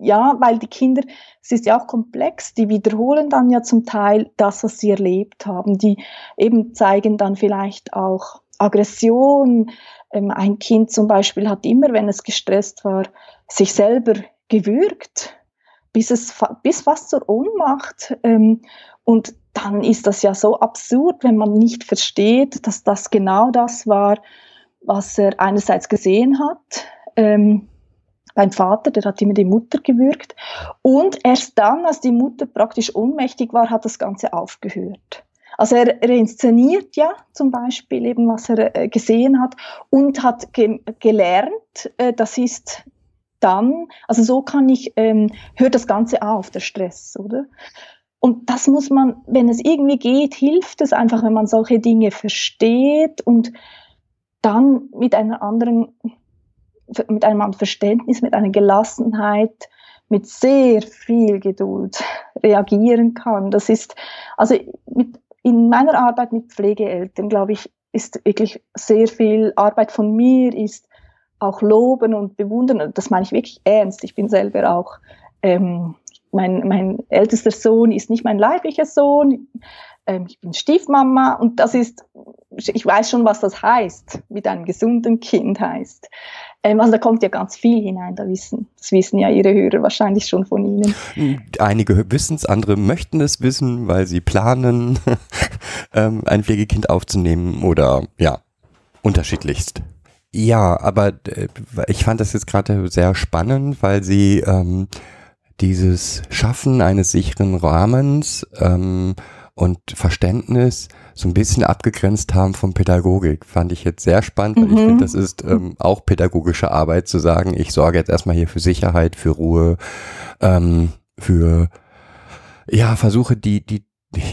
ja, weil die Kinder, es ist ja auch komplex, die wiederholen dann ja zum Teil das, was sie erlebt haben. Die eben zeigen dann vielleicht auch Aggression, ein Kind zum Beispiel hat immer, wenn es gestresst war, sich selber gewürgt, bis, es bis fast zur Ohnmacht. Ähm, und dann ist das ja so absurd, wenn man nicht versteht, dass das genau das war, was er einerseits gesehen hat. Ähm, beim Vater, der hat immer die Mutter gewürgt. Und erst dann, als die Mutter praktisch ohnmächtig war, hat das Ganze aufgehört. Also er, er inszeniert ja zum Beispiel eben, was er äh, gesehen hat und hat ge gelernt, äh, das ist dann, also so kann ich, ähm, hört das Ganze auf, der Stress, oder? Und das muss man, wenn es irgendwie geht, hilft es einfach, wenn man solche Dinge versteht und dann mit einer anderen, mit einem anderen Verständnis, mit einer Gelassenheit, mit sehr viel Geduld reagieren kann. Das ist, also mit in meiner Arbeit mit Pflegeeltern, glaube ich, ist wirklich sehr viel Arbeit von mir, ist auch loben und bewundern. Das meine ich wirklich ernst. Ich bin selber auch, ähm, mein, mein ältester Sohn ist nicht mein leiblicher Sohn. Ähm, ich bin Stiefmama und das ist, ich weiß schon, was das heißt, mit einem gesunden Kind heißt. Ähm, also da kommt ja ganz viel hinein, da wissen, das wissen ja Ihre Hörer wahrscheinlich schon von Ihnen. Einige wissen es, andere möchten es wissen, weil sie planen, ähm, ein Pflegekind aufzunehmen oder ja, unterschiedlichst. Ja, aber äh, ich fand das jetzt gerade sehr spannend, weil sie ähm, dieses Schaffen eines sicheren Rahmens ähm, und Verständnis so ein bisschen abgegrenzt haben von Pädagogik. Fand ich jetzt sehr spannend, weil mhm. ich finde, das ist ähm, auch pädagogische Arbeit zu sagen, ich sorge jetzt erstmal hier für Sicherheit, für Ruhe, ähm, für ja, versuche die, die,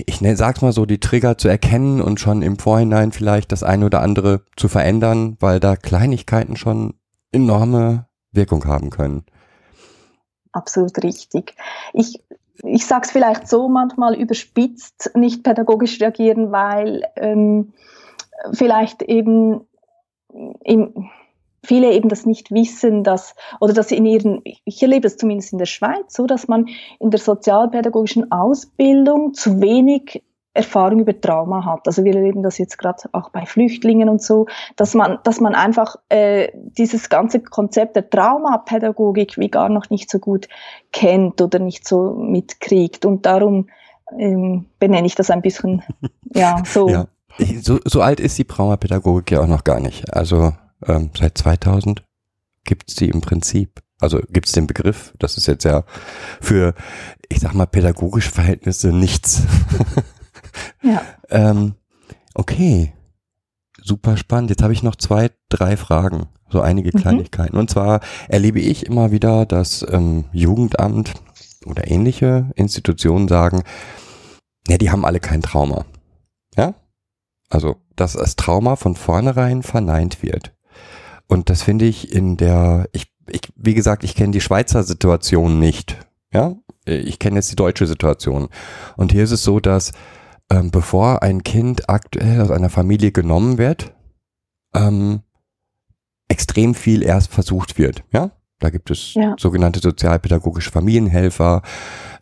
ich ne, sag's mal so, die Trigger zu erkennen und schon im Vorhinein vielleicht das eine oder andere zu verändern, weil da Kleinigkeiten schon enorme Wirkung haben können. Absolut richtig. Ich ich sage es vielleicht so manchmal überspitzt, nicht pädagogisch reagieren, weil ähm, vielleicht eben im, viele eben das nicht wissen, dass, oder dass sie in ihren, ich erlebe es zumindest in der Schweiz so, dass man in der sozialpädagogischen Ausbildung zu wenig Erfahrung über Trauma hat. Also wir erleben das jetzt gerade auch bei Flüchtlingen und so, dass man, dass man einfach äh, dieses ganze Konzept der Traumapädagogik wie gar noch nicht so gut kennt oder nicht so mitkriegt. Und darum ähm, benenne ich das ein bisschen, ja, so. Ja. So, so alt ist die Traumapädagogik ja auch noch gar nicht. Also ähm, seit 2000 gibt es die im Prinzip. Also gibt es den Begriff, das ist jetzt ja für, ich sag mal, pädagogische Verhältnisse nichts. Ja. ähm, okay. Super spannend. Jetzt habe ich noch zwei, drei Fragen, so einige mhm. Kleinigkeiten. Mhm. Und zwar erlebe ich immer wieder, dass ähm, Jugendamt oder ähnliche Institutionen sagen, ja, die haben alle kein Trauma. Ja? Also, dass das Trauma von vornherein verneint wird. Und das finde ich in der, ich, ich, wie gesagt, ich kenne die Schweizer Situation nicht. Ja, ich kenne jetzt die deutsche Situation. Und hier ist es so, dass ähm, bevor ein Kind aktuell aus einer Familie genommen wird, ähm, extrem viel erst versucht wird. Ja, da gibt es ja. sogenannte sozialpädagogische Familienhelfer,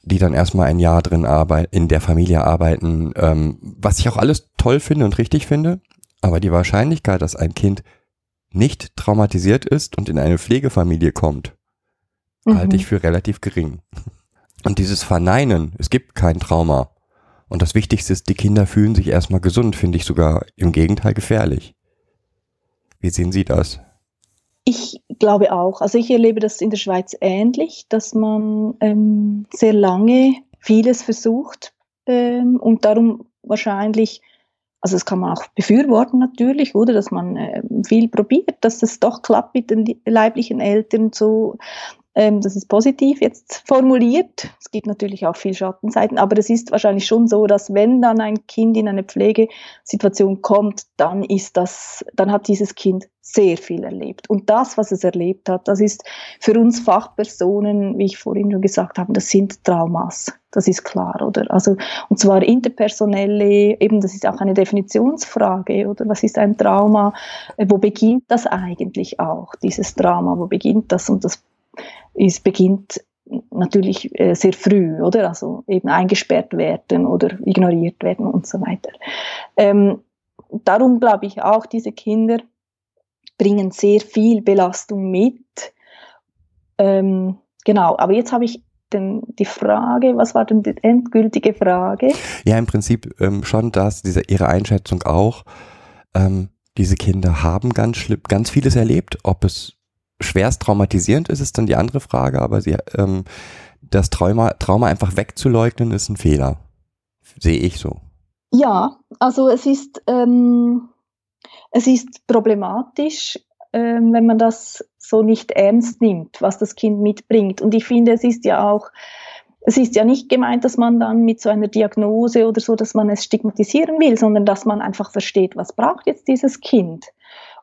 die dann erstmal ein Jahr drin arbeiten, in der Familie arbeiten, ähm, was ich auch alles toll finde und richtig finde. Aber die Wahrscheinlichkeit, dass ein Kind nicht traumatisiert ist und in eine Pflegefamilie kommt, Mhm. halte ich für relativ gering. Und dieses Verneinen, es gibt kein Trauma. Und das Wichtigste ist, die Kinder fühlen sich erstmal gesund, finde ich sogar im Gegenteil gefährlich. Wie sehen Sie das? Ich glaube auch. Also ich erlebe das in der Schweiz ähnlich, dass man ähm, sehr lange vieles versucht ähm, und darum wahrscheinlich, also das kann man auch befürworten natürlich, oder dass man äh, viel probiert, dass es doch klappt mit den leiblichen Eltern so ähm, das ist positiv jetzt formuliert. Es gibt natürlich auch viel Schattenseiten, aber es ist wahrscheinlich schon so, dass wenn dann ein Kind in eine Pflegesituation kommt, dann ist das, dann hat dieses Kind sehr viel erlebt. Und das, was es erlebt hat, das ist für uns Fachpersonen, wie ich vorhin schon gesagt habe, das sind Traumas. Das ist klar, oder? Also, und zwar interpersonelle, eben, das ist auch eine Definitionsfrage, oder? Was ist ein Trauma? Äh, wo beginnt das eigentlich auch, dieses Trauma? Wo beginnt das? Und das es beginnt natürlich äh, sehr früh, oder? Also eben eingesperrt werden oder ignoriert werden und so weiter. Ähm, darum glaube ich auch, diese Kinder bringen sehr viel Belastung mit. Ähm, genau, aber jetzt habe ich den, die Frage, was war denn die endgültige Frage? Ja, im Prinzip ähm, schon das, diese, Ihre Einschätzung auch. Ähm, diese Kinder haben ganz ganz vieles erlebt, ob es schwerst traumatisierend ist, ist dann die andere Frage, aber sie, ähm, das Trauma, Trauma einfach wegzuleugnen, ist ein Fehler. Sehe ich so. Ja, also es ist, ähm, es ist problematisch, ähm, wenn man das so nicht ernst nimmt, was das Kind mitbringt. Und ich finde, es ist ja auch, es ist ja nicht gemeint, dass man dann mit so einer Diagnose oder so, dass man es stigmatisieren will, sondern dass man einfach versteht, was braucht jetzt dieses Kind.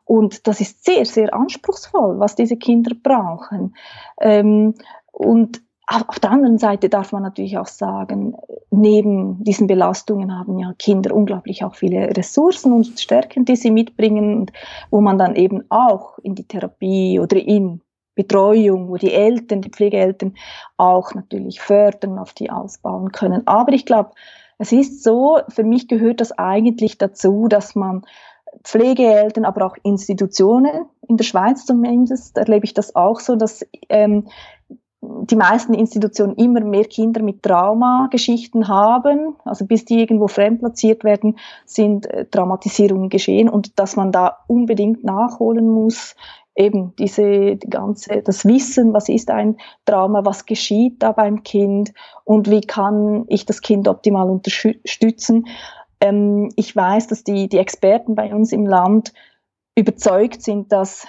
Und das ist sehr, sehr anspruchsvoll, was diese Kinder brauchen. Ähm, und auf der anderen Seite darf man natürlich auch sagen, neben diesen Belastungen haben ja Kinder unglaublich auch viele Ressourcen und Stärken, die sie mitbringen, wo man dann eben auch in die Therapie oder in Betreuung, wo die Eltern, die Pflegeeltern auch natürlich fördern, auf die ausbauen können. Aber ich glaube, es ist so, für mich gehört das eigentlich dazu, dass man Pflegeeltern, aber auch Institutionen. In der Schweiz zumindest erlebe ich das auch so, dass ähm, die meisten Institutionen immer mehr Kinder mit Traumageschichten haben. Also bis die irgendwo fremdplatziert werden, sind äh, Traumatisierungen geschehen und dass man da unbedingt nachholen muss, eben diese die ganze das Wissen, was ist ein Trauma, was geschieht da beim Kind und wie kann ich das Kind optimal unterstützen. Ähm, ich weiß, dass die, die Experten bei uns im Land überzeugt sind, dass,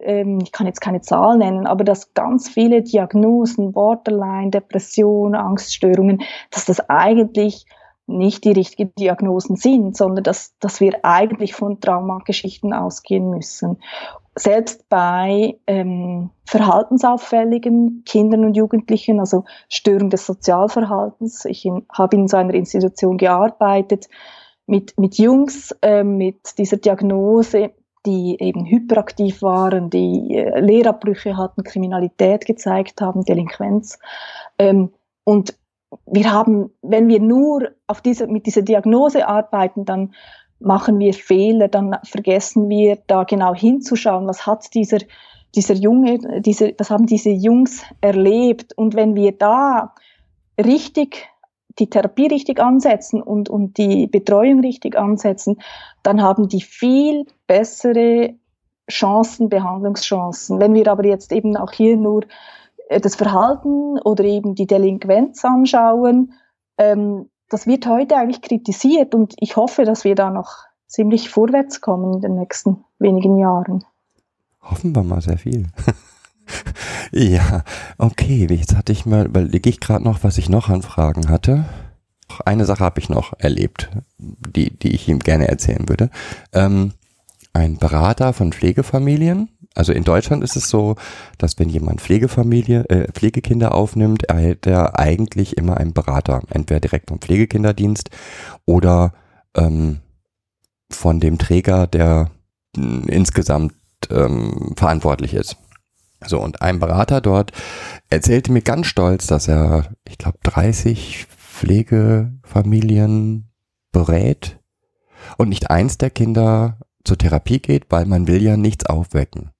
ähm, ich kann jetzt keine Zahl nennen, aber dass ganz viele Diagnosen, Borderline, Depression, Angststörungen, dass das eigentlich nicht die richtigen Diagnosen sind, sondern dass, dass wir eigentlich von Traumageschichten ausgehen müssen selbst bei ähm, verhaltensauffälligen Kindern und Jugendlichen, also Störung des Sozialverhaltens. Ich habe in so einer Institution gearbeitet mit, mit Jungs ähm, mit dieser Diagnose, die eben hyperaktiv waren, die äh, Lehrabbrüche hatten, Kriminalität gezeigt haben, Delinquenz. Ähm, und wir haben, wenn wir nur auf diese, mit dieser Diagnose arbeiten, dann machen wir Fehler, dann vergessen wir da genau hinzuschauen, was hat dieser, dieser Junge, diese, was haben diese Jungs erlebt. Und wenn wir da richtig die Therapie richtig ansetzen und, und die Betreuung richtig ansetzen, dann haben die viel bessere Chancen, Behandlungschancen. Wenn wir aber jetzt eben auch hier nur das Verhalten oder eben die Delinquenz anschauen, ähm, das wird heute eigentlich kritisiert und ich hoffe, dass wir da noch ziemlich vorwärts kommen in den nächsten wenigen Jahren. Hoffen wir mal sehr viel. ja, okay, jetzt hatte ich mal, überlege ich gerade noch, was ich noch an Fragen hatte. Eine Sache habe ich noch erlebt, die, die ich ihm gerne erzählen würde. Ähm, ein Berater von Pflegefamilien. Also in Deutschland ist es so, dass wenn jemand Pflegefamilie, äh, Pflegekinder aufnimmt, erhält er eigentlich immer einen Berater, entweder direkt vom Pflegekinderdienst oder ähm, von dem Träger, der mh, insgesamt ähm, verantwortlich ist. So, und ein Berater dort erzählte mir ganz stolz, dass er, ich glaube, 30 Pflegefamilien berät und nicht eins der Kinder zur Therapie geht, weil man will ja nichts aufwecken.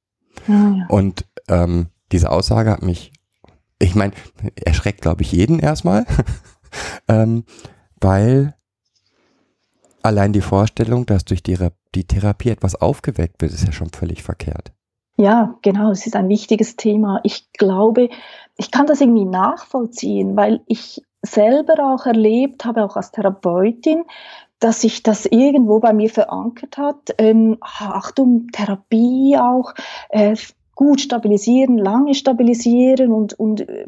Ah, ja. Und ähm, diese Aussage hat mich ich meine, erschreckt, glaube ich, jeden erstmal, ähm, weil allein die Vorstellung, dass durch die, die Therapie etwas aufgeweckt wird, ist ja schon völlig verkehrt. Ja, genau, es ist ein wichtiges Thema. Ich glaube, ich kann das irgendwie nachvollziehen, weil ich selber auch erlebt habe, auch als Therapeutin, dass sich das irgendwo bei mir verankert hat. Ähm, Achtung, Therapie auch, äh, gut stabilisieren, lange stabilisieren und, und äh,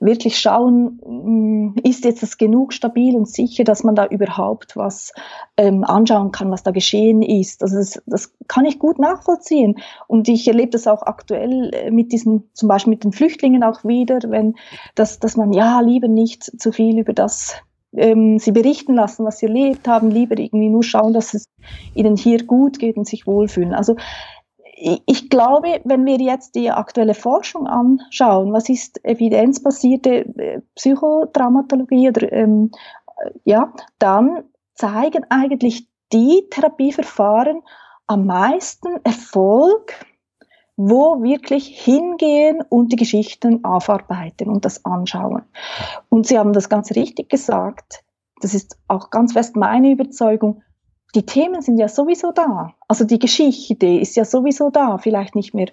wirklich schauen, mm, ist jetzt das genug stabil und sicher, dass man da überhaupt was ähm, anschauen kann, was da geschehen ist. Also das, das kann ich gut nachvollziehen. Und ich erlebe das auch aktuell äh, mit diesen, zum Beispiel mit den Flüchtlingen auch wieder, wenn dass, dass man ja lieber nicht zu viel über das ähm, sie berichten lassen, was sie erlebt haben, lieber irgendwie nur schauen, dass es ihnen hier gut geht und sich wohlfühlen. Also ich glaube, wenn wir jetzt die aktuelle Forschung anschauen, was ist evidenzbasierte äh, Psychotraumatologie oder ähm, ja, dann zeigen eigentlich die Therapieverfahren am meisten Erfolg, wo wirklich hingehen und die Geschichten aufarbeiten und das anschauen. Und Sie haben das ganz richtig gesagt. Das ist auch ganz fest meine Überzeugung die Themen sind ja sowieso da. Also die Geschichte ist ja sowieso da, vielleicht nicht mehr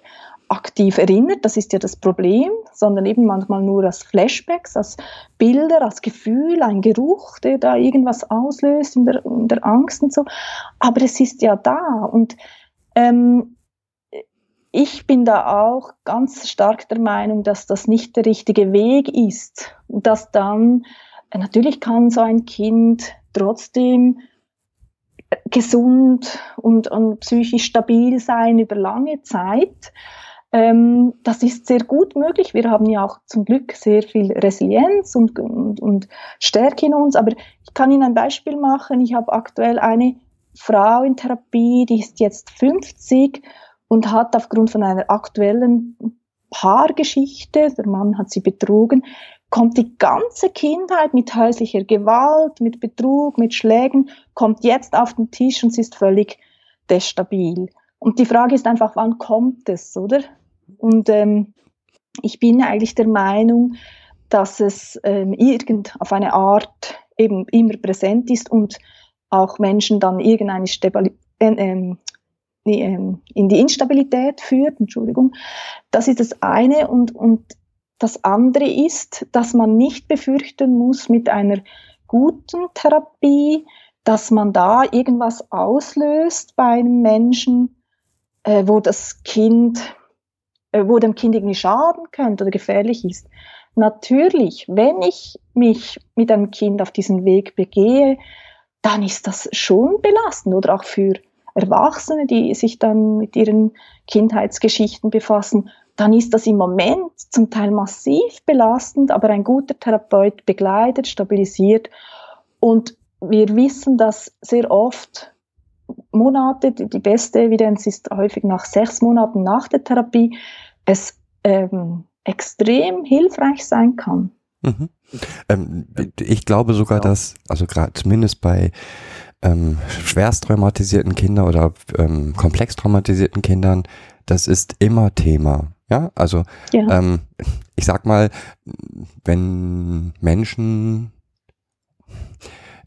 aktiv erinnert, das ist ja das Problem, sondern eben manchmal nur als Flashbacks, als Bilder, als Gefühl, ein Geruch, der da irgendwas auslöst in der, in der Angst und so. Aber es ist ja da und ähm, ich bin da auch ganz stark der Meinung, dass das nicht der richtige Weg ist. Und dass dann, natürlich kann so ein Kind trotzdem gesund und, und psychisch stabil sein über lange Zeit. Ähm, das ist sehr gut möglich. Wir haben ja auch zum Glück sehr viel Resilienz und, und, und Stärke in uns. Aber ich kann Ihnen ein Beispiel machen. Ich habe aktuell eine Frau in Therapie, die ist jetzt 50 und hat aufgrund von einer aktuellen Paargeschichte, der Mann hat sie betrogen, kommt die ganze Kindheit mit häuslicher Gewalt, mit Betrug, mit Schlägen, kommt jetzt auf den Tisch und sie ist völlig destabil. Und die Frage ist einfach, wann kommt es, oder? Und ähm, ich bin eigentlich der Meinung, dass es ähm, irgend auf eine Art eben immer präsent ist und auch Menschen dann irgendeine Stabili äh, ähm, in die Instabilität führt, Entschuldigung. Das ist das eine und, und das andere ist, dass man nicht befürchten muss mit einer guten Therapie, dass man da irgendwas auslöst bei einem Menschen, äh, wo das Kind, äh, wo dem Kind irgendwie schaden könnte oder gefährlich ist. Natürlich, wenn ich mich mit einem Kind auf diesen Weg begehe, dann ist das schon belastend oder auch für Erwachsene, die sich dann mit ihren Kindheitsgeschichten befassen, dann ist das im Moment zum Teil massiv belastend, aber ein guter Therapeut begleitet, stabilisiert und wir wissen, dass sehr oft Monate, die beste Evidenz ist häufig nach sechs Monaten nach der Therapie, es ähm, extrem hilfreich sein kann. Mhm. Ähm, ich glaube sogar, dass, also gerade zumindest bei ähm, schwerst traumatisierten Kindern oder ähm, komplex traumatisierten Kindern, das ist immer Thema. Ja, also ja. Ähm, ich sag mal, wenn Menschen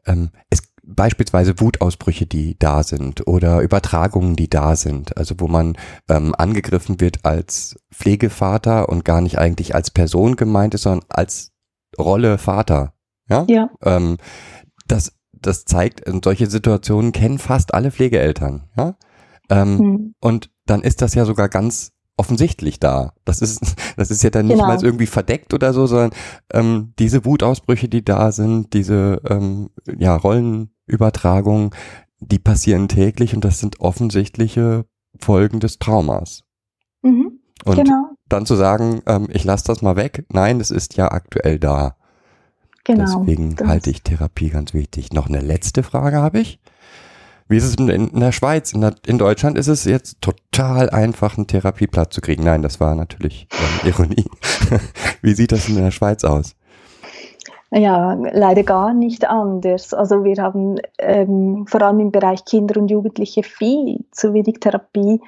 ähm, es beispielsweise Wutausbrüche, die da sind oder Übertragungen, die da sind, also wo man ähm, angegriffen wird als Pflegevater und gar nicht eigentlich als Person gemeint ist, sondern als Rolle Vater. Ja. ja. Ähm, das, das zeigt, solche Situationen kennen fast alle Pflegeeltern. Ja. Ähm, hm. Und dann ist das ja sogar ganz offensichtlich da. Das ist, das ist ja dann nicht genau. mal irgendwie verdeckt oder so, sondern ähm, diese Wutausbrüche, die da sind, diese ähm, ja, Rollenübertragungen, die passieren täglich und das sind offensichtliche Folgen des Traumas. Mhm, und genau. dann zu sagen, ähm, ich lasse das mal weg, nein, es ist ja aktuell da. Genau. Deswegen halte ich Therapie ganz wichtig. Noch eine letzte Frage habe ich. Wie ist es in, in der Schweiz? In, Deutschland ist es jetzt total einfach, einen Therapieplatz zu kriegen. Nein, das war natürlich ähm, Ironie. Wie sieht das in der Schweiz aus? Ja, leider gar nicht anders. Also wir haben ähm, vor allem im Bereich Kinder und Jugendliche viel zu wenig Therapie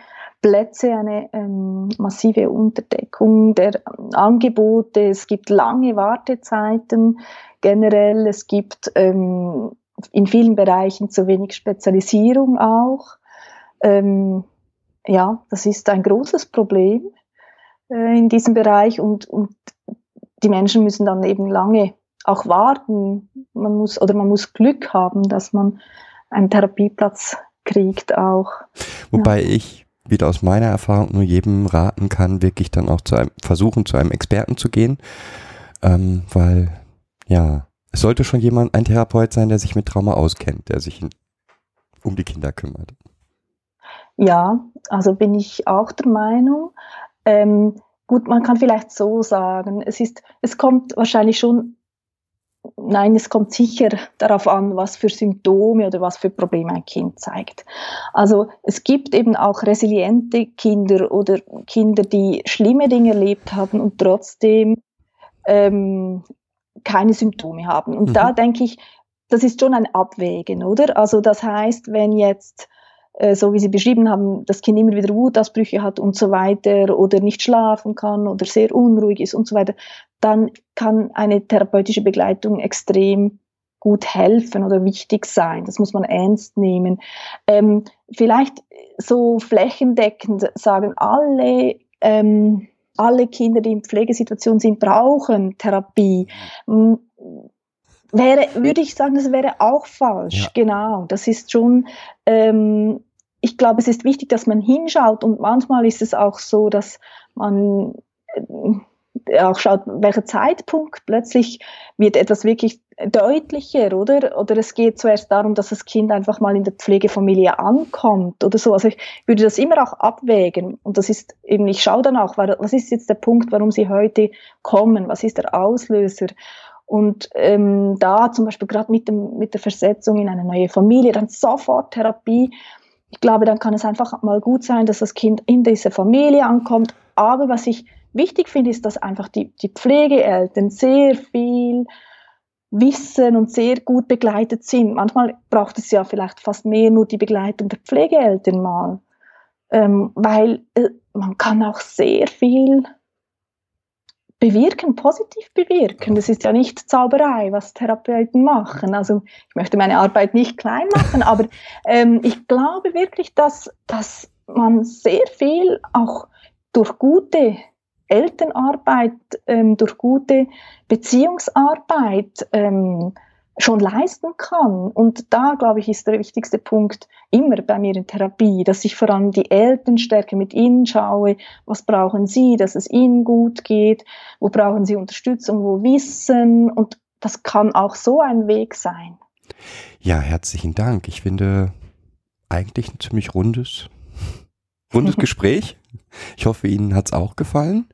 Plätze, eine ähm, massive Unterdeckung der Angebote. Es gibt lange Wartezeiten generell. Es gibt ähm, in vielen Bereichen zu wenig Spezialisierung auch. Ähm, ja, das ist ein großes Problem äh, in diesem Bereich und, und die Menschen müssen dann eben lange auch warten. Man muss oder man muss Glück haben, dass man einen Therapieplatz kriegt auch. Wobei ja. ich wieder aus meiner Erfahrung nur jedem raten kann, wirklich dann auch zu einem versuchen, zu einem Experten zu gehen, ähm, weil ja es sollte schon jemand ein Therapeut sein, der sich mit Trauma auskennt, der sich um die Kinder kümmert. Ja, also bin ich auch der Meinung. Ähm, gut, man kann vielleicht so sagen, es ist, es kommt wahrscheinlich schon Nein, es kommt sicher darauf an, was für Symptome oder was für Probleme ein Kind zeigt. Also es gibt eben auch resiliente Kinder oder Kinder, die schlimme Dinge erlebt haben und trotzdem ähm, keine Symptome haben. Und mhm. da denke ich, das ist schon ein Abwägen, oder? Also das heißt, wenn jetzt äh, so wie Sie beschrieben haben, das Kind immer wieder Wutausbrüche hat und so weiter oder nicht schlafen kann oder sehr unruhig ist und so weiter, dann kann eine therapeutische Begleitung extrem gut helfen oder wichtig sein. Das muss man ernst nehmen. Ähm, vielleicht so flächendeckend sagen alle, ähm, alle Kinder, die in Pflegesituationen sind, brauchen Therapie. Wäre, würde ich sagen, das wäre auch falsch. Ja. Genau. Das ist schon, ähm, ich glaube, es ist wichtig, dass man hinschaut und manchmal ist es auch so, dass man äh, auch schaut, welcher Zeitpunkt plötzlich wird etwas wirklich deutlicher, oder? Oder es geht zuerst darum, dass das Kind einfach mal in der Pflegefamilie ankommt oder so. Also ich würde das immer auch abwägen. Und das ist eben, ich schaue dann auch, was ist jetzt der Punkt, warum sie heute kommen? Was ist der Auslöser? Und ähm, da zum Beispiel gerade mit, mit der Versetzung in eine neue Familie, dann sofort Therapie ich glaube, dann kann es einfach mal gut sein, dass das Kind in diese Familie ankommt. Aber was ich wichtig finde, ist, dass einfach die, die Pflegeeltern sehr viel wissen und sehr gut begleitet sind. Manchmal braucht es ja vielleicht fast mehr nur die Begleitung der Pflegeeltern mal, ähm, weil äh, man kann auch sehr viel bewirken, positiv bewirken. Das ist ja nicht Zauberei, was Therapeuten machen. Also ich möchte meine Arbeit nicht klein machen, aber ähm, ich glaube wirklich, dass, dass man sehr viel auch durch gute Elternarbeit, ähm, durch gute Beziehungsarbeit ähm, schon leisten kann. Und da, glaube ich, ist der wichtigste Punkt immer bei mir in Therapie, dass ich vor allem die Eltern stärke, mit ihnen schaue, was brauchen sie, dass es ihnen gut geht, wo brauchen sie Unterstützung, wo Wissen. Und das kann auch so ein Weg sein. Ja, herzlichen Dank. Ich finde eigentlich ein ziemlich rundes, rundes Gespräch. Ich hoffe, Ihnen hat es auch gefallen.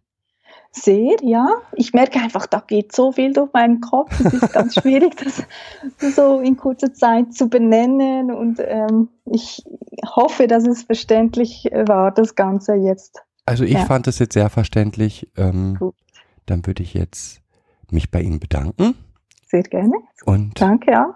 Sehr, ja. Ich merke einfach, da geht so viel durch meinen Kopf. Es ist ganz schwierig, das so in kurzer Zeit zu benennen. Und ähm, ich hoffe, dass es verständlich war, das Ganze jetzt. Also ich ja. fand es jetzt sehr verständlich. Ähm, Gut. Dann würde ich jetzt mich bei Ihnen bedanken. Sehr gerne. Und danke auch.